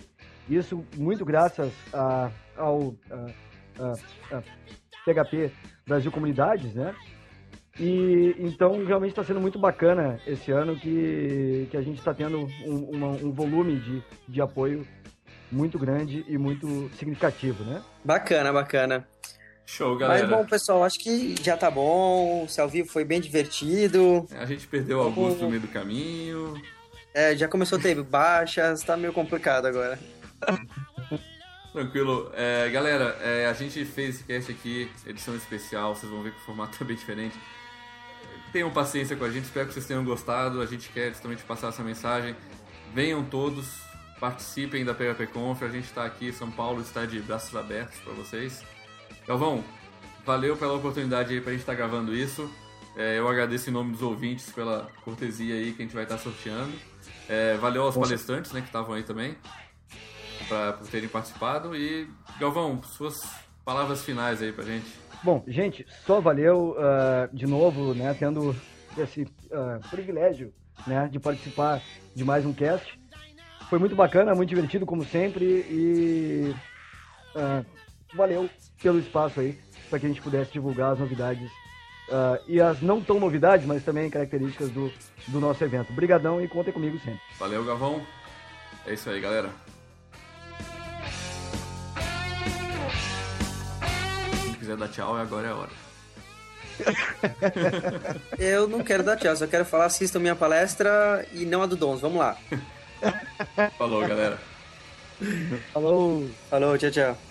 Isso muito graças a- ao ah, ah, PHP Brasil Comunidades, né? E então realmente está sendo muito bacana esse ano que, que a gente está tendo um, uma- um volume de, de apoio muito grande e muito significativo, né? Bacana, bacana. Show, Mas galera. bom, pessoal, acho que já tá bom. O ao vivo foi bem divertido. A gente perdeu o Augusto no meio do caminho. É, já começou a ter baixas, tá meio complicado agora. (laughs) Tranquilo. É, galera, é, a gente fez esse cast aqui, edição especial, vocês vão ver que o formato é bem diferente. Tenham paciência com a gente, espero que vocês tenham gostado. A gente quer justamente passar essa mensagem. Venham todos, participem da PHP Conf. A gente está aqui, São Paulo está de braços abertos para vocês. Galvão, valeu pela oportunidade aí para a gente estar gravando isso. É, eu agradeço em nome dos ouvintes pela cortesia aí que a gente vai estar sorteando. É, valeu aos palestrantes né, que estavam aí também pra, por terem participado. E, Galvão, suas palavras finais aí pra gente. Bom, gente, só valeu ah, de novo, né, tendo esse ah, privilégio, né, de participar de mais um cast. Foi muito bacana, muito divertido como sempre e ah, valeu pelo espaço aí para que a gente pudesse divulgar as novidades ah, e as não tão novidades, mas também características do, do nosso evento. Obrigadão e contem comigo sempre. Valeu, Galvão. É isso aí, galera. Quiser dar tchau, agora é a hora. (laughs) Eu não quero dar tchau, só quero falar, assistam minha palestra e não a do Dons. Vamos lá. Falou, galera. Falou! Falou, tchau, tchau.